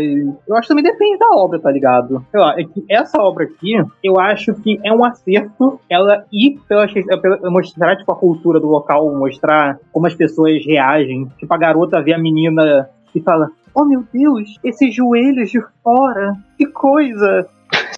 B: eu acho que também depende da obra, tá ligado? Sei lá, é que essa obra aqui, eu acho que é um acerto ela ir pela, pela mostrar tipo, a cultura do local, mostrar como as pessoas reagem. Tipo, a garota vê a menina e fala: Oh meu Deus, esses joelhos de fora, que coisa!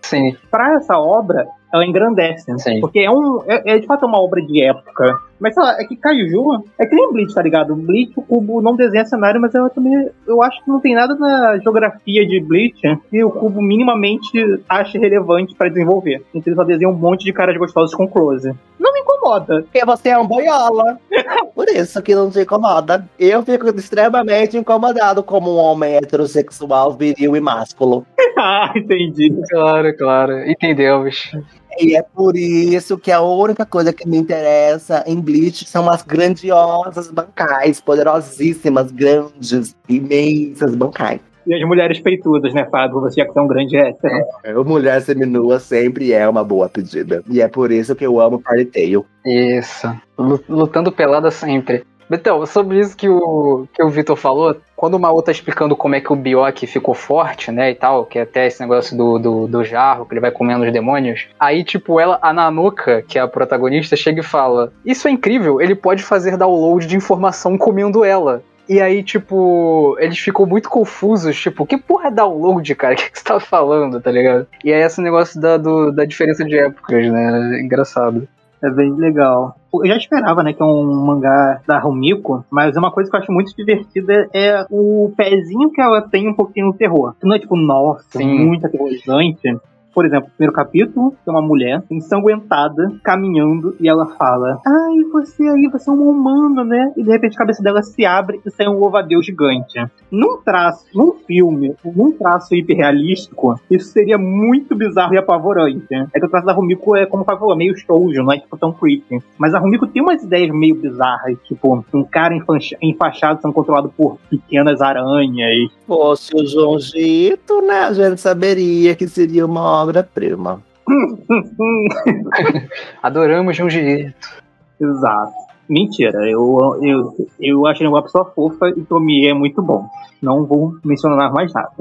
A: Sim.
B: pra essa obra, ela engrandece. né?
A: Sim.
B: Porque é, um, é, é de fato uma obra de época. Mas sei lá, é que Kaiju é que nem Bleach, tá ligado? Bleach, o Cubo não desenha cenário, mas ela também. Eu acho que não tem nada na geografia de Bleach que o Cubo minimamente ache relevante pra desenvolver. Então ele só desenha um monte de caras gostosos com close. Não me incomoda.
C: Porque você é um boiola. Por isso que não te incomoda. Eu fico extremamente incomodado como um homem heterossexual, viril e másculo.
B: ah, entendi.
A: Claro, claro. Entendemos.
C: E é por isso que a única coisa que me interessa em Bleach são as grandiosas bancais, poderosíssimas, grandes, imensas bancais.
B: E as mulheres peitudas, né, Fábio? Você já que é um grande hétero.
C: O Mulher Seminua sempre é uma boa pedida. E é por isso que eu amo Fairy Tail.
A: Isso. Lu- Lutando pelada sempre. Então, sobre isso que o, que o Vitor falou, quando o Maô tá explicando como é que o Bioki ficou forte, né, e tal, que é até esse negócio do, do, do jarro, que ele vai comendo os demônios, aí, tipo, ela, a Nanuka, que é a protagonista, chega e fala, isso é incrível, ele pode fazer download de informação comendo ela. E aí, tipo, eles ficam muito confusos, tipo, que porra é download, cara? O que, que você tá falando, tá ligado? E aí esse negócio da, do- da diferença de épocas, né? É engraçado.
B: É bem legal. Eu já esperava, né, que é um mangá da Rumiko, mas uma coisa que eu acho muito divertida é o pezinho que ela tem um pouquinho no terror. Não é tipo, nossa,
A: Sim.
B: muito aterrorizante. Por exemplo, primeiro capítulo, tem uma mulher ensanguentada, caminhando, e ela fala: Ai, você aí, você é uma humana, né? E de repente a cabeça dela se abre e sai um louva-a-Deus gigante. Num traço, num filme, num traço hiperrealístico, isso seria muito bizarro e apavorante. É que o traço da Rumiko é, como o falou, meio shoujo, não é tipo tão creepy. Mas a Rumiko tem umas ideias meio bizarras, tipo, um cara enfaixado sendo controlado por pequenas aranhas.
C: Fosse o João Gito, né? A gente saberia que seria uma obra-prima.
A: Adoramos Junji Ito.
B: Exato. Mentira, eu, eu, eu achei uma pessoa fofa e Tomie é muito bom. Não vou mencionar mais nada.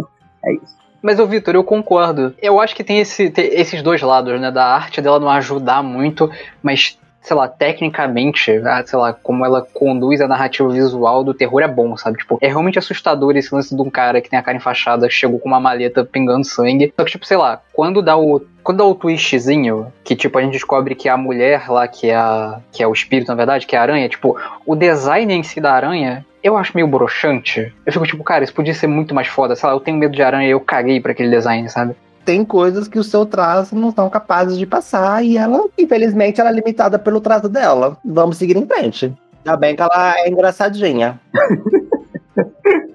B: É isso.
A: Mas, ô Vitor, eu concordo. Eu acho que tem, esse, tem esses dois lados, né? Da arte dela não ajudar muito, mas, sei lá, tecnicamente, ah, sei lá, como ela conduz a narrativa visual do terror é bom, sabe? Tipo, é realmente assustador esse lance de um cara que tem a cara enfaixada, chegou com uma maleta pingando sangue. Só que, tipo, sei lá, quando dá o. Quando dá o twistzinho, que tipo, a gente descobre que a mulher lá, que é, a, que é o espírito, na verdade, que é a aranha, tipo, o design em si da aranha, eu acho meio broxante. Eu fico tipo, cara, isso podia ser muito mais foda. Sei lá, eu tenho medo de aranha e eu caguei pra aquele design, sabe?
C: Tem coisas que o seu traço não são capazes de passar e ela, infelizmente, ela é limitada pelo traço dela. Vamos seguir em frente. Ainda bem que ela é engraçadinha.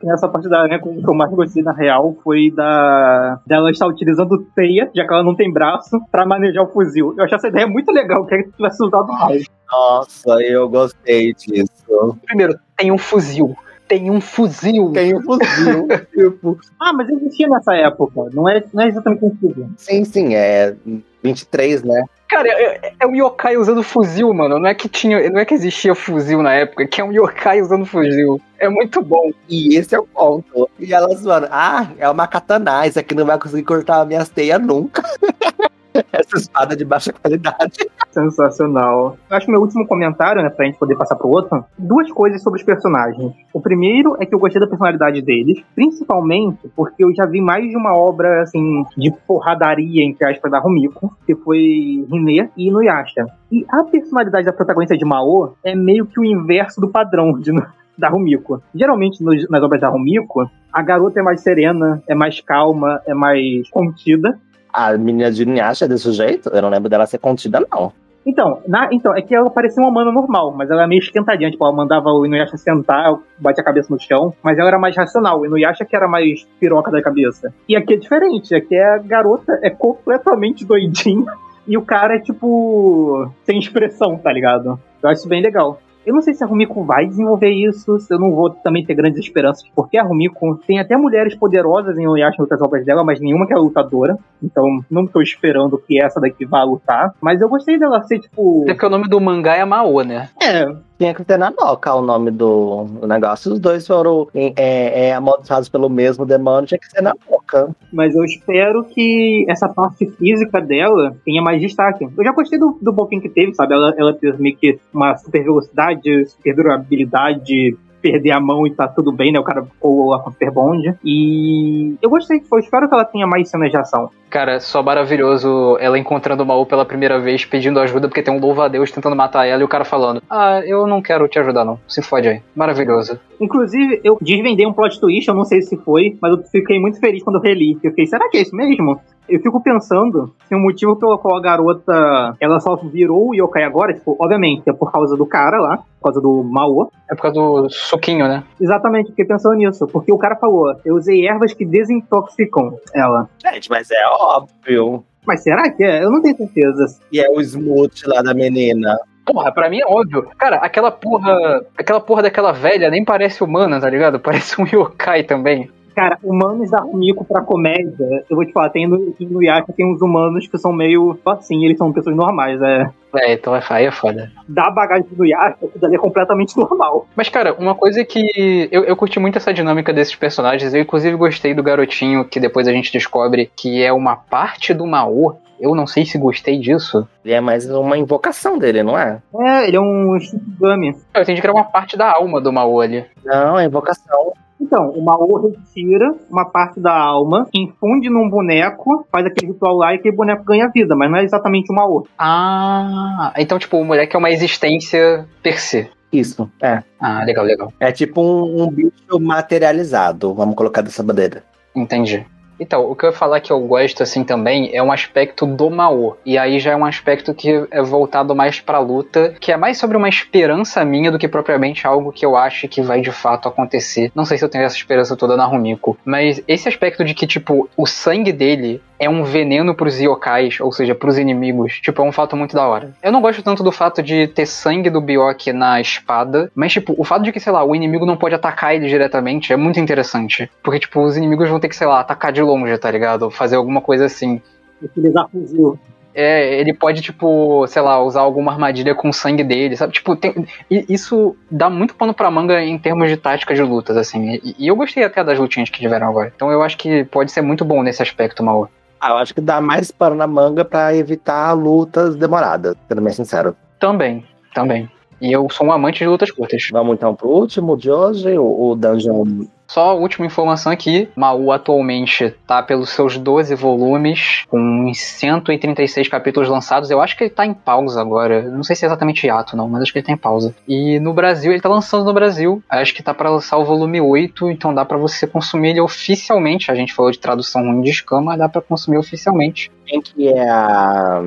B: Essa parte da aranha que eu mais gostei na real foi da dela estar utilizando teia, já que ela não tem braço, pra manejar o fuzil. Eu achei essa ideia muito legal, queria que tivesse usado mais.
C: Nossa, eu gostei disso.
A: Primeiro, tem um fuzil. Tem um fuzil.
C: Tem um fuzil. tipo,
B: Ah, mas existia nessa época, não é, não é exatamente um fuzil.
C: sim, sim, é 23, né?
A: Cara, é, é um yokai usando fuzil, mano. Não é que tinha, não é que existia fuzil na época, que é um yokai usando fuzil. É muito bom.
C: E esse é o ponto. E ela zoando, ah, é uma katana, isso aqui não vai conseguir cortar minhas teias nunca. Essa espada de baixa qualidade.
B: Sensacional. Eu acho que meu último comentário, né, pra gente poder passar pro outro, duas coisas sobre os personagens. O primeiro é que eu gostei da personalidade deles, principalmente porque eu já vi mais de uma obra, assim, de porradaria, entre aspas, da Rumiko, que foi Rinê e Inuyasha. E a personalidade da protagonista de Mao é meio que o inverso do padrão de, da Rumiko. Geralmente, nas obras da Rumiko, a garota é mais serena, é mais calma, é mais contida,
C: A menina de Inuyasha é desse jeito? Eu não lembro dela ser contida, não.
B: Então, na- então, é que ela parecia uma humana normal, mas ela é meio esquentadinha. Tipo, ela mandava o Inuyasha sentar, bate a cabeça no chão, mas ela era mais racional. O Inuyasha que era mais piroca da cabeça. E aqui é diferente, aqui é a garota é completamente doidinha e o cara é, tipo, sem expressão, tá ligado? Eu acho bem legal. Eu não sei se a Rumiko vai desenvolver isso, eu não vou também ter grandes esperanças, porque a Rumiko tem até mulheres poderosas em Inuyasha em outras obras dela, mas nenhuma que é lutadora. Então, não tô esperando que essa daqui vá lutar. Mas eu gostei dela ser, tipo.
A: É porque o nome do mangá é Mao, né?
B: É,
C: Tinha que ter na Noca o nome do, negócio. Os dois foram é, é, amaldiçoados pelo mesmo demônio, tinha que ser na Noca.
B: mas eu espero que essa parte física dela tenha mais destaque. Eu já gostei do, do pouquinho que teve, sabe? Ela, ela teve meio que uma super velocidade, super durabilidade, perder a mão e tá tudo bem, né? O cara com a super bond. E eu gostei, eu espero que ela tenha mais cenas de ação.
A: Cara, só maravilhoso ela encontrando o Mao pela primeira vez, pedindo ajuda porque tem um louva-a-Deus tentando matar ela e o cara falando: Ah, eu não quero te ajudar, não. Se fode aí. Maravilhoso.
B: Inclusive, eu desvendei um plot twist, eu não sei se foi, mas eu fiquei muito feliz quando eu reli. Eu fiquei, será que é isso mesmo? Eu fico pensando se o motivo pelo qual a garota ela só virou o yokai agora, tipo, obviamente, é por causa do cara lá, por causa do Mao.
A: É por causa do suquinho, né?
B: Exatamente, fiquei pensando nisso. Porque o cara falou, eu usei ervas que desintoxicam ela.
C: Gente, mas é óbvio.
B: Mas será que é? Eu não tenho certeza.
C: E é o smooth lá da menina.
A: Porra, pra mim é óbvio. Cara, aquela porra. Aquela porra daquela velha nem parece humana, tá ligado? Parece um yokai também.
B: Cara, humanos da Rumiko pra comédia, eu vou te falar, tem no, no Yaka tem uns humanos que são meio assim, eles são pessoas normais, é.
A: É, então é- aí é foda.
B: Da bagagem do Yaka, aquilo ali é completamente normal.
A: Mas, cara, uma coisa que eu, eu curti muito essa dinâmica desses personagens. Eu, inclusive, gostei do garotinho que depois a gente descobre que é uma parte do Mao. Eu não sei se gostei disso.
C: Ele é mais uma invocação dele, não é?
B: É, ele é um Shikigami.
A: Eu entendi que era uma parte da alma do Mao ali.
C: Não, é invocação.
B: Então, o Mao retira uma parte da alma, infunde num boneco, faz aquele ritual lá e aquele boneco ganha vida, mas não é exatamente o Mao.
A: Ah, então, tipo, o moleque é uma existência per se.
C: Isso, é.
A: Ah, legal, legal.
C: É tipo um, um bicho materializado, vamos colocar dessa bandeira.
A: Entendi. Então, o que eu ia falar que eu gosto assim também é um aspecto do Mao. E aí já é um aspecto que é voltado mais pra luta, que é mais sobre uma esperança minha do que propriamente algo que eu acho que vai de fato acontecer. Não sei se eu tenho essa esperança toda na Rumiko, mas esse aspecto de que, tipo, o sangue dele é um veneno pros yokais, ou seja, pros inimigos, tipo, é um fato muito da hora. Eu não gosto tanto do fato de ter sangue do Bioki na espada, mas, tipo, o fato de que, sei lá, o inimigo não pode atacar ele diretamente é muito interessante. Porque, tipo, os inimigos vão ter que, sei lá, atacar de longe, tá ligado? Fazer alguma coisa assim.
B: Utilizar fuzil.
A: É, ele pode, tipo, sei lá, usar alguma armadilha com o sangue dele, sabe? Tipo, tem- e isso dá muito pano pra manga em termos de tática de lutas, assim. E, e eu gostei até das lutinhas que tiveram agora. Então eu acho que pode ser muito bom nesse aspecto, Mauro.
C: Ah, eu acho que dá mais pano na manga pra evitar lutas demoradas, sendo bem sincero.
A: Também, também. E eu sou um amante de lutas curtas.
C: Vamos então pro último de hoje, o, o Dungeon
A: Só a última informação aqui: Maú atualmente tá pelos seus 12 volumes, com uns 136 capítulos lançados. Eu acho que ele tá em pausa agora. Não sei se é exatamente hiato, não, mas acho que ele tá em pausa. E no Brasil, ele tá lançando no Brasil. Acho que tá para lançar o volume 8, então dá para você consumir ele oficialmente. A gente falou de tradução ruim de escama, dá para consumir oficialmente.
C: Quem que é a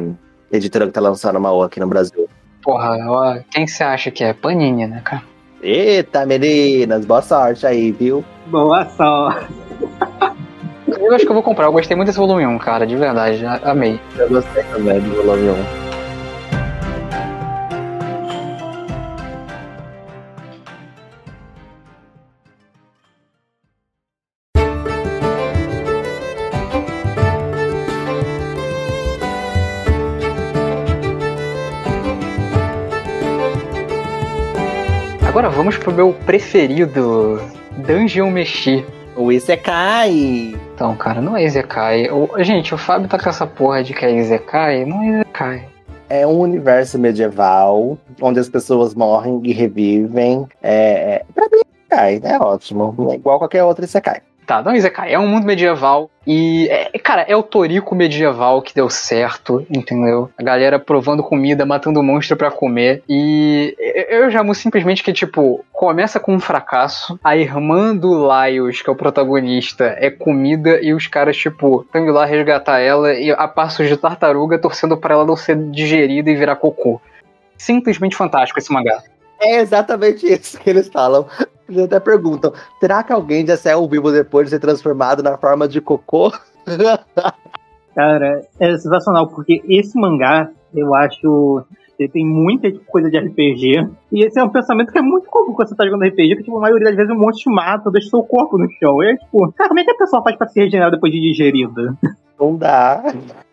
C: editora que tá lançando Maú aqui no Brasil?
A: Porra, ó, quem você acha que é? Panini, né, cara?
C: Eita, meninas, boa sorte aí, viu?
B: Boa sorte.
A: Eu acho que eu vou comprar. Eu gostei muito desse volume 1, cara, de verdade. Amei.
C: Eu gostei também do volume 1.
A: Vamos pro meu preferido, Dungeon Meshi.
C: O Isekai!
A: Então, cara, não é Izekai. O- gente, o Fábio tá com essa porra de que é Izekai. Não é Izekai.
C: É um universo medieval onde as pessoas morrem e revivem. É, é, pra mim, é Isekai, é ótimo. É igual qualquer outro Isekai.
A: Tá, não é. É um mundo medieval. E, é, cara, é o Toriko medieval que deu certo, entendeu? A galera provando comida, matando monstro pra comer. E eu já amo simplesmente que, tipo, começa com um fracasso. A irmã do Laios, que é o protagonista, é comida. E os caras, tipo, estão lá resgatar ela. E a passos de tartaruga, torcendo pra ela não ser digerida e virar cocô. Simplesmente fantástico esse mangá.
C: É exatamente isso que eles falam. Eles até perguntam: será que alguém já saiu vivo depois de ser transformado na forma de cocô?
B: Cara, é sensacional, porque esse mangá, eu acho. Ele tem muita coisa de RPG. E esse é um pensamento que é muito comum quando você tá jogando RPG, que tipo, a maioria das vezes o monstro te mata, deixa seu corpo no chão. E é tipo, cara, como é que a pessoa faz pra se regenerar depois de digerida?
C: Não dá.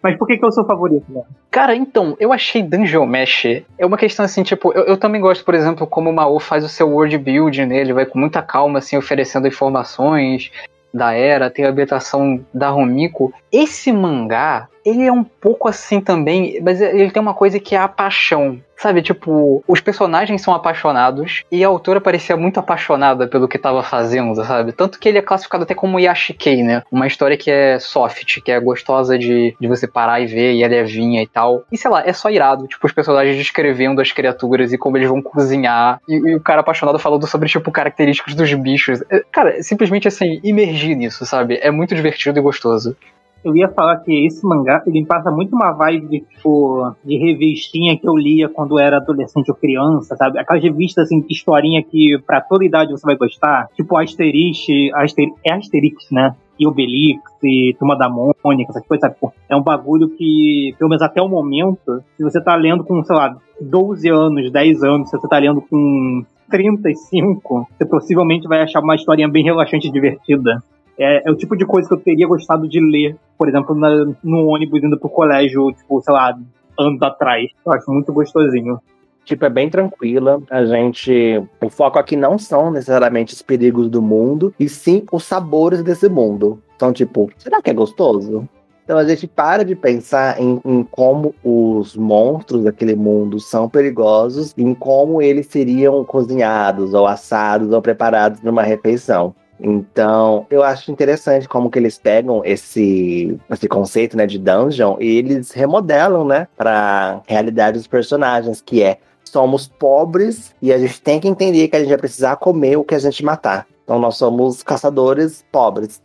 B: Mas por que, que é o seu favorito, né?
A: Cara, então, eu achei Dungeon Mesh. É uma questão assim, tipo, eu, eu também gosto, por exemplo, como o Mao faz o seu world building nele, vai com muita calma, assim, oferecendo informações da era, tem a ambientação da Romiko. Esse mangá, ele é um pouco assim também, mas ele tem uma coisa que é a paixão. Sabe, tipo, os personagens são apaixonados e a autora parecia muito apaixonada pelo que tava fazendo, sabe? Tanto que ele é classificado até como Yashikei, né? Uma história que é soft, que é gostosa de, de você parar e ver, e é levinha e tal. E sei lá, é só irado, tipo, os personagens descrevendo as criaturas e como eles vão cozinhar. E, e o cara apaixonado falando sobre, tipo, características dos bichos. É, Cara, simplesmente assim, imergir nisso, sabe? É muito divertido e gostoso.
B: Eu ia falar que esse mangá, ele passa muito uma vibe de, tipo, de revistinha que eu lia quando era adolescente ou criança, sabe? Aquelas revistas, assim, historinha que pra toda idade você vai gostar. Tipo Asterix, Aster, é Asterix, né? E Obelix, e Turma da Mônica, essas coisas, sabe? É um bagulho que, pelo menos até o momento, se você tá lendo com, sei lá, 12 anos, 10 anos, se você tá lendo com 35, você possivelmente vai achar uma historinha bem relaxante e divertida. É, é o tipo de coisa que eu teria gostado de ler, por exemplo, na- no ônibus indo pro colégio, tipo, sei lá, anos atrás. Eu acho muito gostosinho.
C: Tipo, é bem tranquila. A gente. O foco aqui não são necessariamente os perigos do mundo, e sim os sabores desse mundo. Então, tipo, será que é gostoso? Então a gente para de pensar em, em como os monstros daquele mundo são perigosos, em como eles seriam cozinhados, ou assados, ou preparados numa refeição. Então, eu acho interessante como que eles pegam esse, esse conceito, né, de dungeon e eles remodelam, né, para realidade dos personagens, que é somos pobres e a gente tem que entender que a gente vai precisar comer o que a gente matar. Então nós somos caçadores pobres.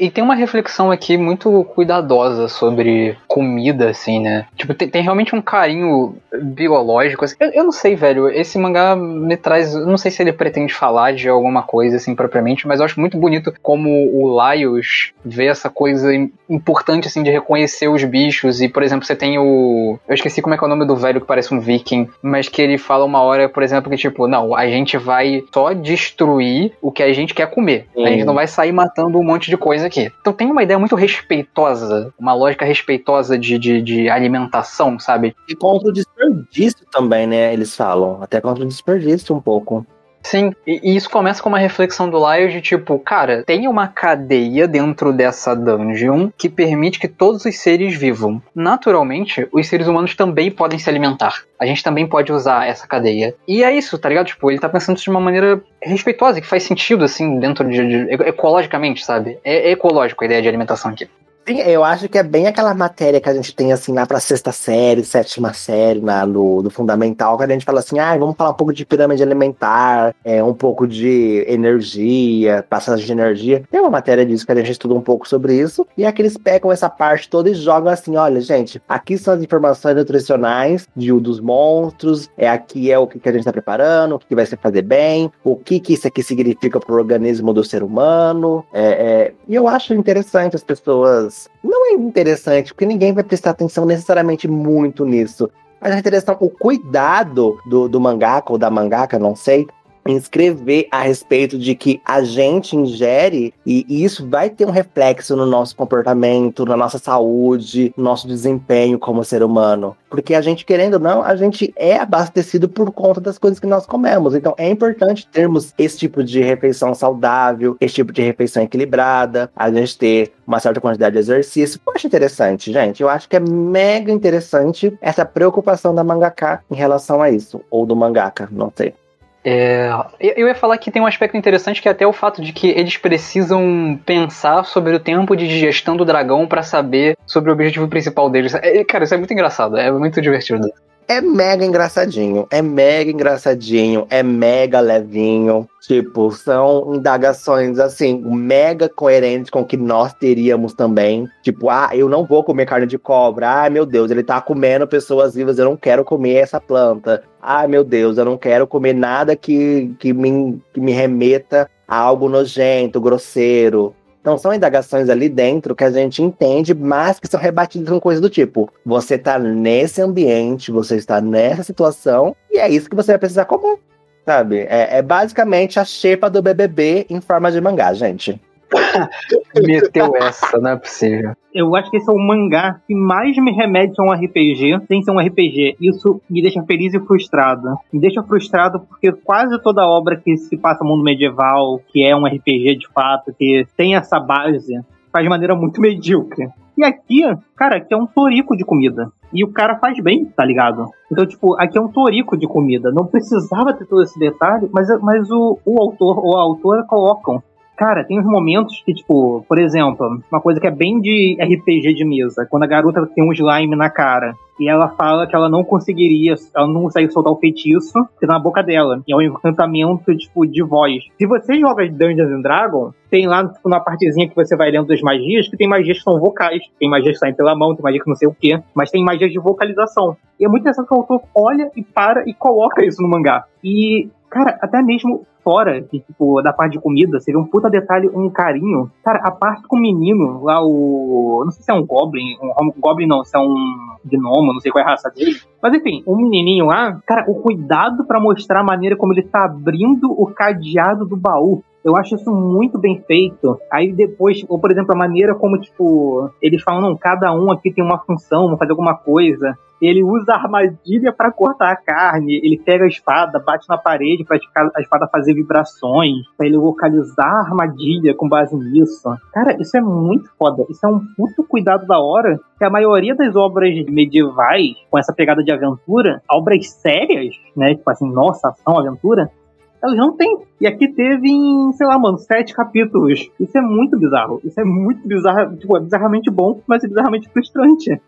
A: E tem uma reflexão aqui muito cuidadosa sobre comida, assim, né? Tipo, tem, tem realmente um carinho biológico. assim. Eu, eu não sei, velho. Esse mangá me traz. Não sei se ele pretende falar de alguma coisa, assim, propriamente, mas eu acho muito bonito como o Laios vê essa coisa im- importante, assim, de reconhecer os bichos. E, por exemplo, você tem o. Eu esqueci como é que é o nome do velho que parece um viking, mas que ele fala uma hora, por exemplo, que, tipo, não, a gente vai só destruir o que a gente quer comer. A gente
C: Sim.
A: não vai sair matando um monte de coisa aqui. Então tem uma ideia muito respeitosa, uma lógica respeitosa de, de, de alimentação, sabe?
C: E contra o desperdício também, né? Eles falam. Até contra o desperdício um pouco.
A: Sim, e isso começa com uma reflexão do Lyle de tipo, cara, tem uma cadeia dentro dessa dungeon que permite que todos os seres vivam. Naturalmente, os seres humanos também podem se alimentar. A gente também pode usar essa cadeia. E é isso, tá ligado? Tipo, ele tá pensando isso de uma maneira respeitosa, que faz sentido, assim, dentro de. de ecologicamente, sabe? É, é ecológico a ideia de alimentação aqui.
C: Eu acho que é bem aquela matéria que a gente tem assim lá pra sexta série, sétima série, na, no, no fundamental, que a gente fala assim, ah, vamos falar um pouco de pirâmide alimentar, é, um pouco de energia, passagem de energia. Tem uma matéria disso que a gente estuda um pouco sobre isso, e aqui eles pegam essa parte toda e jogam assim, olha, gente, aqui são as informações nutricionais de, dos monstros, é aqui é o que, que a gente tá preparando, o que, que vai se fazer bem, o que, que isso aqui significa pro organismo do ser humano, é, é, e eu acho interessante as pessoas não é interessante, porque ninguém vai prestar atenção necessariamente muito nisso. Mas a interessante o cuidado do, do mangaka ou da mangaka, não sei, escrever a respeito de que a gente ingere e isso vai ter um reflexo no nosso comportamento, na nossa saúde, no nosso desempenho como ser humano. Porque a gente, querendo ou não, a gente é abastecido por conta das coisas que nós comemos. Então é importante termos esse tipo de refeição saudável, esse tipo de refeição equilibrada, a gente ter uma certa quantidade de exercício. Acho interessante, gente. Eu acho que é mega interessante essa preocupação da mangaka em relação a isso. Ou do mangaka, não sei.
A: É, eu ia falar que tem um aspecto interessante que é até o fato de que eles precisam pensar sobre o tempo de digestão do dragão para saber sobre o objetivo principal deles. É, cara, isso é muito engraçado, é muito divertido
C: é mega engraçadinho, é mega engraçadinho, é mega levinho. Tipo, são indagações assim, mega coerentes com o que nós teríamos também. Tipo, ah, eu não vou comer carne de cobra. Ah, meu Deus, ele tá comendo pessoas vivas, eu não quero comer essa planta. Ah, meu Deus, eu não quero comer nada que, que, me, que me remeta a algo nojento, grosseiro. Então são indagações ali dentro que a gente entende, mas que são rebatidas com coisas do tipo: você tá nesse ambiente, você está nessa situação, e é isso que você vai precisar comer. Sabe? É, é basicamente a xepa do BBB em forma de mangá, gente.
A: Meteu essa, não é possível.
B: Eu acho que esse é o mangá que mais me remete a um RPG, sem ser um RPG. Isso me deixa feliz e frustrado. Me deixa frustrado porque quase toda obra que se passa no mundo medieval, que é um RPG de fato, que tem essa base, faz de maneira muito medíocre. E aqui, cara, aqui é um torico de comida. E o cara faz bem, tá ligado? Então, tipo, aqui é um torico de comida. Não precisava ter todo esse detalhe, mas, mas o, o autor ou a autora colocam Cara, tem uns momentos que, tipo, por exemplo, uma coisa que é bem de RPG de mesa, quando a garota tem um slime na cara e ela fala que ela não conseguiria, ela não consegue soltar o feitiço que tá na boca dela. E é um encantamento, tipo, de voz. Se você joga Dungeons and Dragons, tem lá, tipo, na partezinha que você vai lendo das magias, que tem magias que são vocais, tem magias que saem pela mão, tem magia que não sei o quê, mas tem magias de vocalização. E é muito interessante que o autor olha e para e coloca isso no mangá. E Cara, até mesmo fora de, tipo, da parte de comida, seria um puta detalhe, um carinho. Cara, a parte com o menino, lá o. Não sei se é um Goblin, um Goblin não, se é um gnomo, não sei qual é a raça dele. Mas enfim, o um menininho lá, cara, o cuidado para mostrar a maneira como ele tá abrindo o cadeado do baú. Eu acho isso muito bem feito. Aí depois, ou por exemplo, a maneira como, tipo, eles falam, não, cada um aqui tem uma função, vão fazer alguma coisa. Ele usa a armadilha para cortar a carne, ele pega a espada, bate na parede para a espada fazer vibrações, para ele localizar a armadilha com base nisso. Cara, isso é muito foda. Isso é um puto cuidado da hora que a maioria das obras medievais, com essa pegada de aventura, obras sérias, né, tipo assim, nossa, ação, aventura, elas não têm. E aqui teve em, sei lá, mano, sete capítulos. Isso é muito bizarro. Isso é muito bizarro. Tipo, é bizarramente bom, mas é bizarramente frustrante.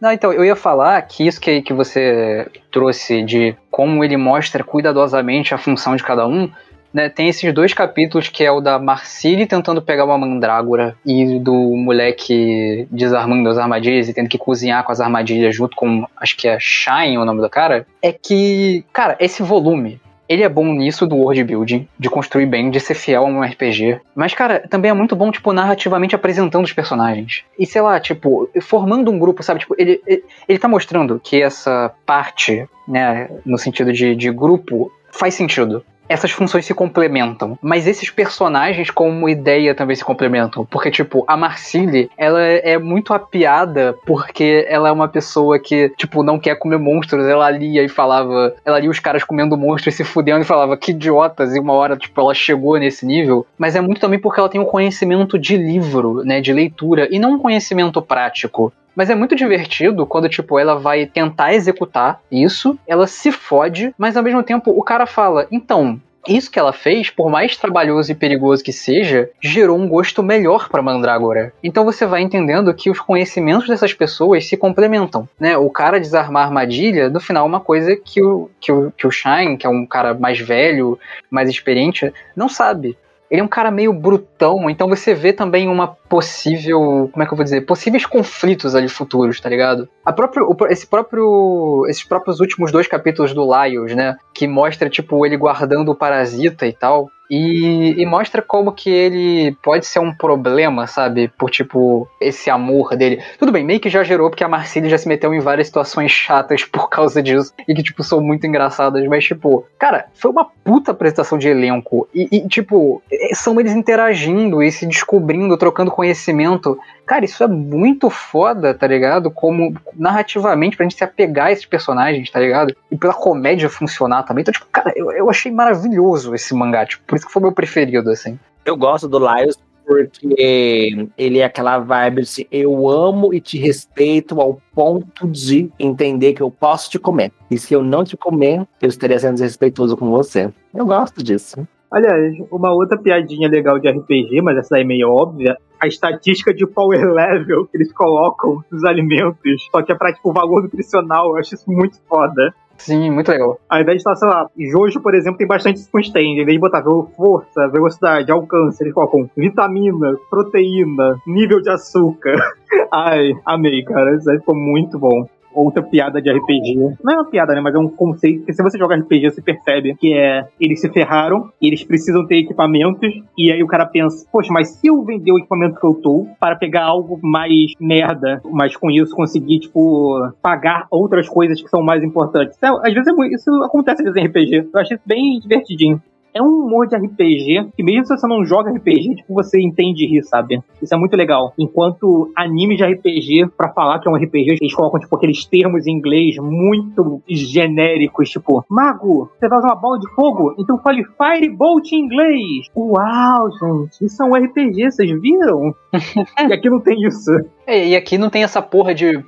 A: Não, então, eu ia falar que isso que, que você trouxe de como ele mostra cuidadosamente a função de cada um, né, tem esses dois capítulos que é o da Marcille tentando pegar uma mandrágora e do moleque desarmando as armadilhas e tendo que cozinhar com as armadilhas junto com, acho que é Shine o nome do cara, é que, cara, esse volume ele é bom nisso do world building, de construir bem, de ser fiel a um RPG. Mas, cara, também é muito bom, tipo, narrativamente apresentando os personagens. E sei lá, tipo, formando um grupo, sabe? Tipo, ele, ele, ele tá mostrando que essa parte, né, no sentido de, de grupo, faz sentido. Essas funções se complementam. Mas esses personagens, como ideia, também se complementam. Porque, tipo, a Marcille, ela é muito apiada porque ela é uma pessoa que, tipo, não quer comer monstros. Ela lia e falava. Ela lia os caras comendo monstros e se fudendo e falava que idiotas. E uma hora, tipo, ela chegou nesse nível. Mas é muito também porque ela tem um conhecimento de livro, né? De leitura. E não um conhecimento prático. Mas é muito divertido quando, tipo, ela vai tentar executar isso, ela se fode, mas ao mesmo tempo o cara fala: então, isso que ela fez, por mais trabalhoso e perigoso que seja, gerou um gosto melhor para Mandrágora. Então você vai entendendo que os conhecimentos dessas pessoas se complementam, né? O cara desarmar a armadilha, no final, é uma coisa que o, que o, que o Shine, que é um cara mais velho, mais experiente, não sabe. Ele é um cara meio brutão, então você vê também uma possível, como é que eu vou dizer, possíveis conflitos ali futuros, tá ligado? A próprio, esse próprio, esses próprios últimos dois capítulos do Lyles, né, que mostra tipo ele guardando o parasita e tal, e, e, mostra como que ele pode ser um problema, sabe? Por tipo, esse amor dele. Tudo bem, meio que já gerou, porque a Marcília já se meteu em várias situações chatas por causa disso. E que, tipo, são muito engraçadas. Mas, tipo, cara, foi uma puta apresentação de elenco. E, e tipo, são eles interagindo e se descobrindo, trocando conhecimento. Cara, isso é muito foda, tá ligado? Como narrativamente, pra gente se apegar a esses personagens, tá ligado? E pela comédia funcionar também. Então, tipo, cara, eu, eu achei maravilhoso esse mangá. Tipo, por isso que foi meu preferido, assim.
C: Eu gosto do Lyles porque ele é aquela vibe de assim, eu amo e te respeito ao ponto de entender que eu posso te comer. E se eu não te comer, eu estaria sendo desrespeitoso com você. Eu gosto disso.
B: Aliás, uma outra piadinha legal de RPG, mas essa aí é meio óbvia, a estatística de power level que eles colocam nos alimentos, só que é pra, tipo, o valor nutricional, eu acho isso muito foda.
A: Sim, muito legal.
B: Ao invés de estar, sei lá, Jojo, por exemplo, tem bastante stand. Em vez de botar força, velocidade, alcance, eles colocam vitamina, proteína, nível de açúcar. Ai, amei, cara. Isso aí ficou muito bom outra piada de RPG. Não é uma piada, né? Mas é um conceito que se você joga RPG, você percebe que é eles se ferraram, eles precisam ter equipamentos, e aí o cara pensa, poxa, mas se eu vender o equipamento que eu tô para pegar algo mais merda, mas com isso conseguir, tipo, pagar outras coisas que são mais importantes. Então, às vezes é, isso acontece às vezes em RPG. Eu achei isso bem divertidinho é um humor de RPG que mesmo se você não joga RPG, tipo, você entende rir, sabe? Isso é muito legal. Enquanto anime de RPG, para falar que é um RPG, eles colocam, tipo, aqueles termos em inglês muito genéricos, tipo, mago, você vai usar uma bola de fogo? Então fale Firebolt em inglês. Uau, gente, isso é um RPG, vocês viram? e aqui não tem isso.
A: É, e aqui não tem essa porra de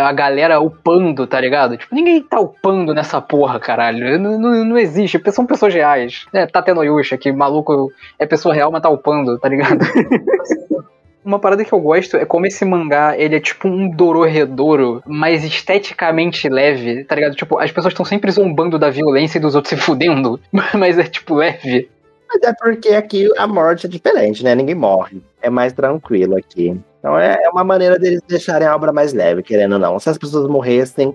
A: a galera upando, tá ligado? Tipo, ninguém tá upando nessa porra, caralho. Não, não, não existe. São pessoas reais. É, tá tendo Yusha, que maluco é pessoa real, mas tá upando, tá ligado? Uma parada que eu gosto é como esse mangá, ele é tipo um Dororedoro, mas esteticamente leve, tá ligado? Tipo, as pessoas estão sempre zombando da violência e dos outros se fudendo, mas é tipo leve.
C: Mas é porque aqui a morte é diferente, né? Ninguém morre. É mais tranquilo aqui. Então é, é uma maneira deles deixarem a obra mais leve, querendo ou não. Se as pessoas morressem,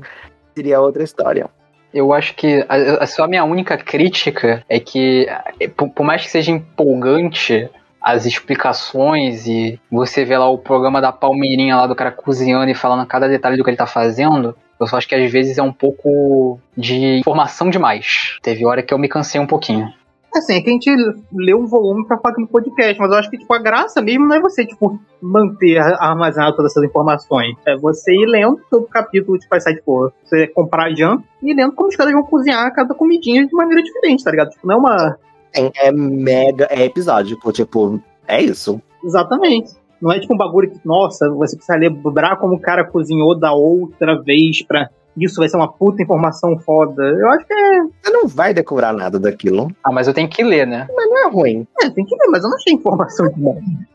C: seria outra história.
A: Eu acho que a, a, só a minha única crítica é que, é, por, por mais que seja empolgante as explicações e você vê lá o programa da Palmeirinha lá do cara cozinhando e falando cada detalhe do que ele tá fazendo, eu só acho que às vezes é um pouco de informação demais. Teve hora que eu me cansei um pouquinho.
B: Assim, é que a gente lê um volume pra falar no podcast, mas eu acho que, tipo, a graça mesmo não é você, tipo, manter armazenado todas essas informações. É você ir lendo todo capítulo, tipo, vai sair, tipo, você comprar jump e lendo como os caras vão cozinhar cada comidinha de maneira diferente, tá ligado? Tipo, não é uma.
C: É, é mega, é episódico, tipo, é isso.
B: Exatamente. Não é tipo um bagulho que, nossa, você precisa lembrar como o cara cozinhou da outra vez pra isso vai ser uma puta informação foda. Eu acho que é.
C: Você não vai decorar nada daquilo.
A: Ah, mas eu tenho que ler, né?
C: Mas não é ruim.
B: É, tem que ler, mas eu não achei informação de.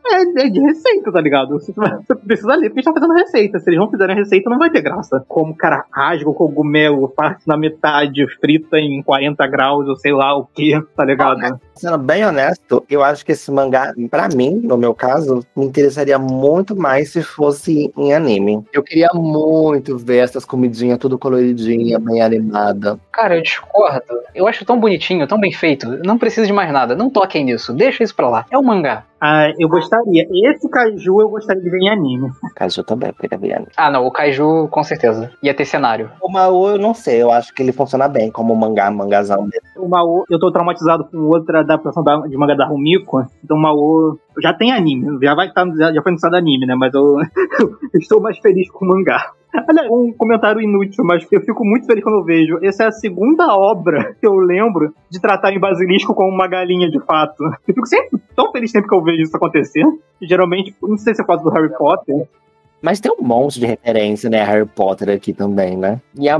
B: É, é de receita, tá ligado? Você, você precisa ler porque estão fazendo receita. Se eles não fizerem receita, não vai ter graça. Como o cara rasga o cogumelo, parte na metade, frita em 40 graus, ou sei lá o que, tá ligado? Ah,
C: sendo bem honesto, eu acho que esse mangá, para mim, no meu caso, me interessaria muito mais se fosse em anime. Eu queria muito ver essas comidinhas tudo coloridinha, bem animada.
A: Cara, eu discordo. Eu acho tão bonitinho, tão bem feito. Não precisa de mais nada. Não toquem nisso. isso, deixa isso pra lá. É o mangá.
B: Ah, eu gostaria. Esse Kaiju eu gostaria de ver em anime.
C: Kaiju também, eu queria ver anime.
A: Ah, não, o Kaiju com certeza. Ia ter cenário.
C: O Mao, eu não sei, eu acho que ele funciona bem como mangá, mangazão dele.
B: O Mao, eu tô traumatizado com outra adaptação da- de manga da Rumiko. Então o Mao já tem anime. Já vai estar, já foi anunciado anime, né? Mas eu, eu estou mais feliz com o mangá. Aliás, um comentário inútil, mas eu fico muito feliz quando eu vejo. Essa é a segunda obra que eu lembro de tratar em basilisco como uma galinha de fato. Eu fico sempre tão feliz sempre que eu vejo isso acontecer. Geralmente, não sei se é por causa do Harry Potter.
C: Mas tem um monte de referência, né? Harry Potter aqui também, né? E há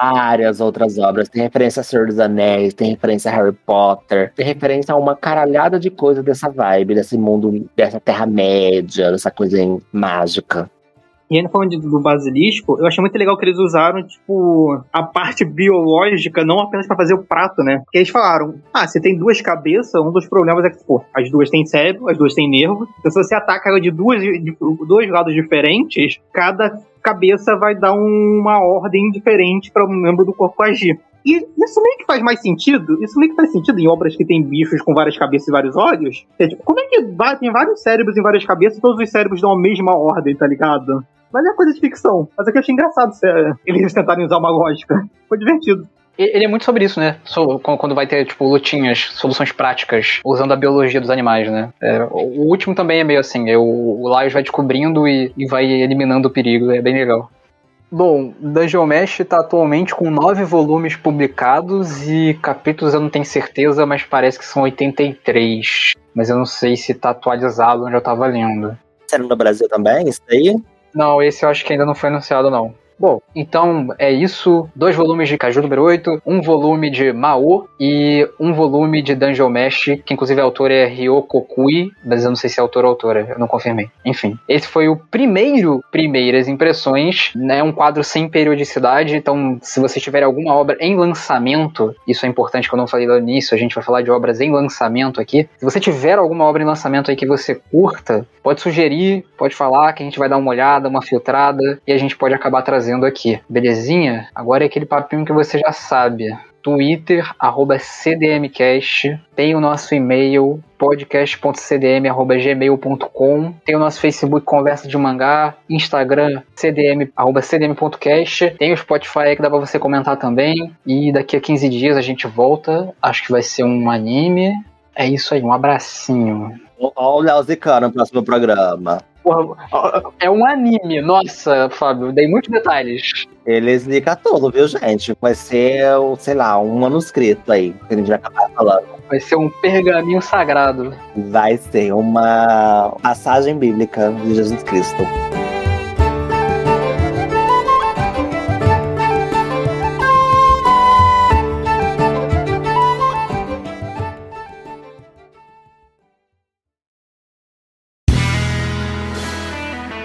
C: várias outras obras. Tem referência a Senhor dos Anéis, tem referência a Harry Potter, tem referência a uma caralhada de coisa dessa vibe, desse mundo, dessa Terra-média, dessa coisa mágica.
B: E ainda falando do basilisco, eu achei muito legal que eles usaram, tipo, a parte biológica, não apenas pra fazer o prato, né? Porque eles falaram, ah, se tem duas cabeças, um dos problemas é que, pô, as duas têm cérebro, as duas têm nervo. Então se você ataca ela de, duas, de dois lados diferentes, cada cabeça vai dar uma ordem diferente para um membro do corpo agir. E isso meio que faz mais sentido. Isso meio que faz sentido em obras que tem bichos com várias cabeças e vários olhos. É, tipo, como é que vai, tem vários cérebros em várias cabeças e todos os cérebros dão a mesma ordem, tá ligado? Mas é coisa de ficção. Mas aqui eu achei engraçado se, é, eles tentarem usar uma lógica. Foi divertido.
A: E- Ele é muito sobre isso, né? Quando vai ter, tipo, lutinhas, soluções práticas, usando a biologia dos animais, né? É, o último também é meio assim, é, o, o Laios vai descobrindo e, e vai eliminando o perigo, é bem legal. Bom, Dungeon Mesh tá atualmente com nove volumes publicados e capítulos eu não tenho certeza, mas parece que são 83. Mas eu não sei se tá atualizado onde eu tava lendo.
C: Sendo no Brasil também, isso aí?
A: Não, esse eu acho que ainda não foi anunciado, não. Bom, então é isso. Dois volumes de Caju número 8, um volume de Mao e um volume de Dungeon Mesh, que inclusive a autora é Ryoko Kui, mas eu não sei se é autor ou autora, eu não confirmei. Enfim, esse foi o primeiro Primeiras Impressões, né? Um quadro sem periodicidade, então se você tiver alguma obra em lançamento, isso é importante que eu não falei no início, a gente vai falar de obras em lançamento aqui. Se você tiver alguma obra em lançamento aí que você curta, pode sugerir, pode falar que a gente vai dar uma olhada, uma filtrada e a gente pode acabar trazendo aqui. Belezinha? Agora é aquele papinho que você já sabe. Twitter, arroba CDMcast, tem o nosso e-mail, podcast.cdm.gmail.com, tem o nosso Facebook Conversa de Mangá, Instagram, cdm, arroba cdm.cast, tem o Spotify que dá pra você comentar também, e daqui a 15 dias a gente volta, acho que vai ser um anime, é isso aí, um abracinho.
C: Olha o Léo Zicano no próximo programa.
A: Porra, é um anime, nossa, Fábio, dei muitos detalhes.
C: Ele explica tudo, viu, gente? Vai ser, sei lá, um manuscrito aí, que a gente vai acabar falando.
A: Vai ser um pergaminho sagrado.
C: Vai ser uma passagem bíblica de Jesus Cristo.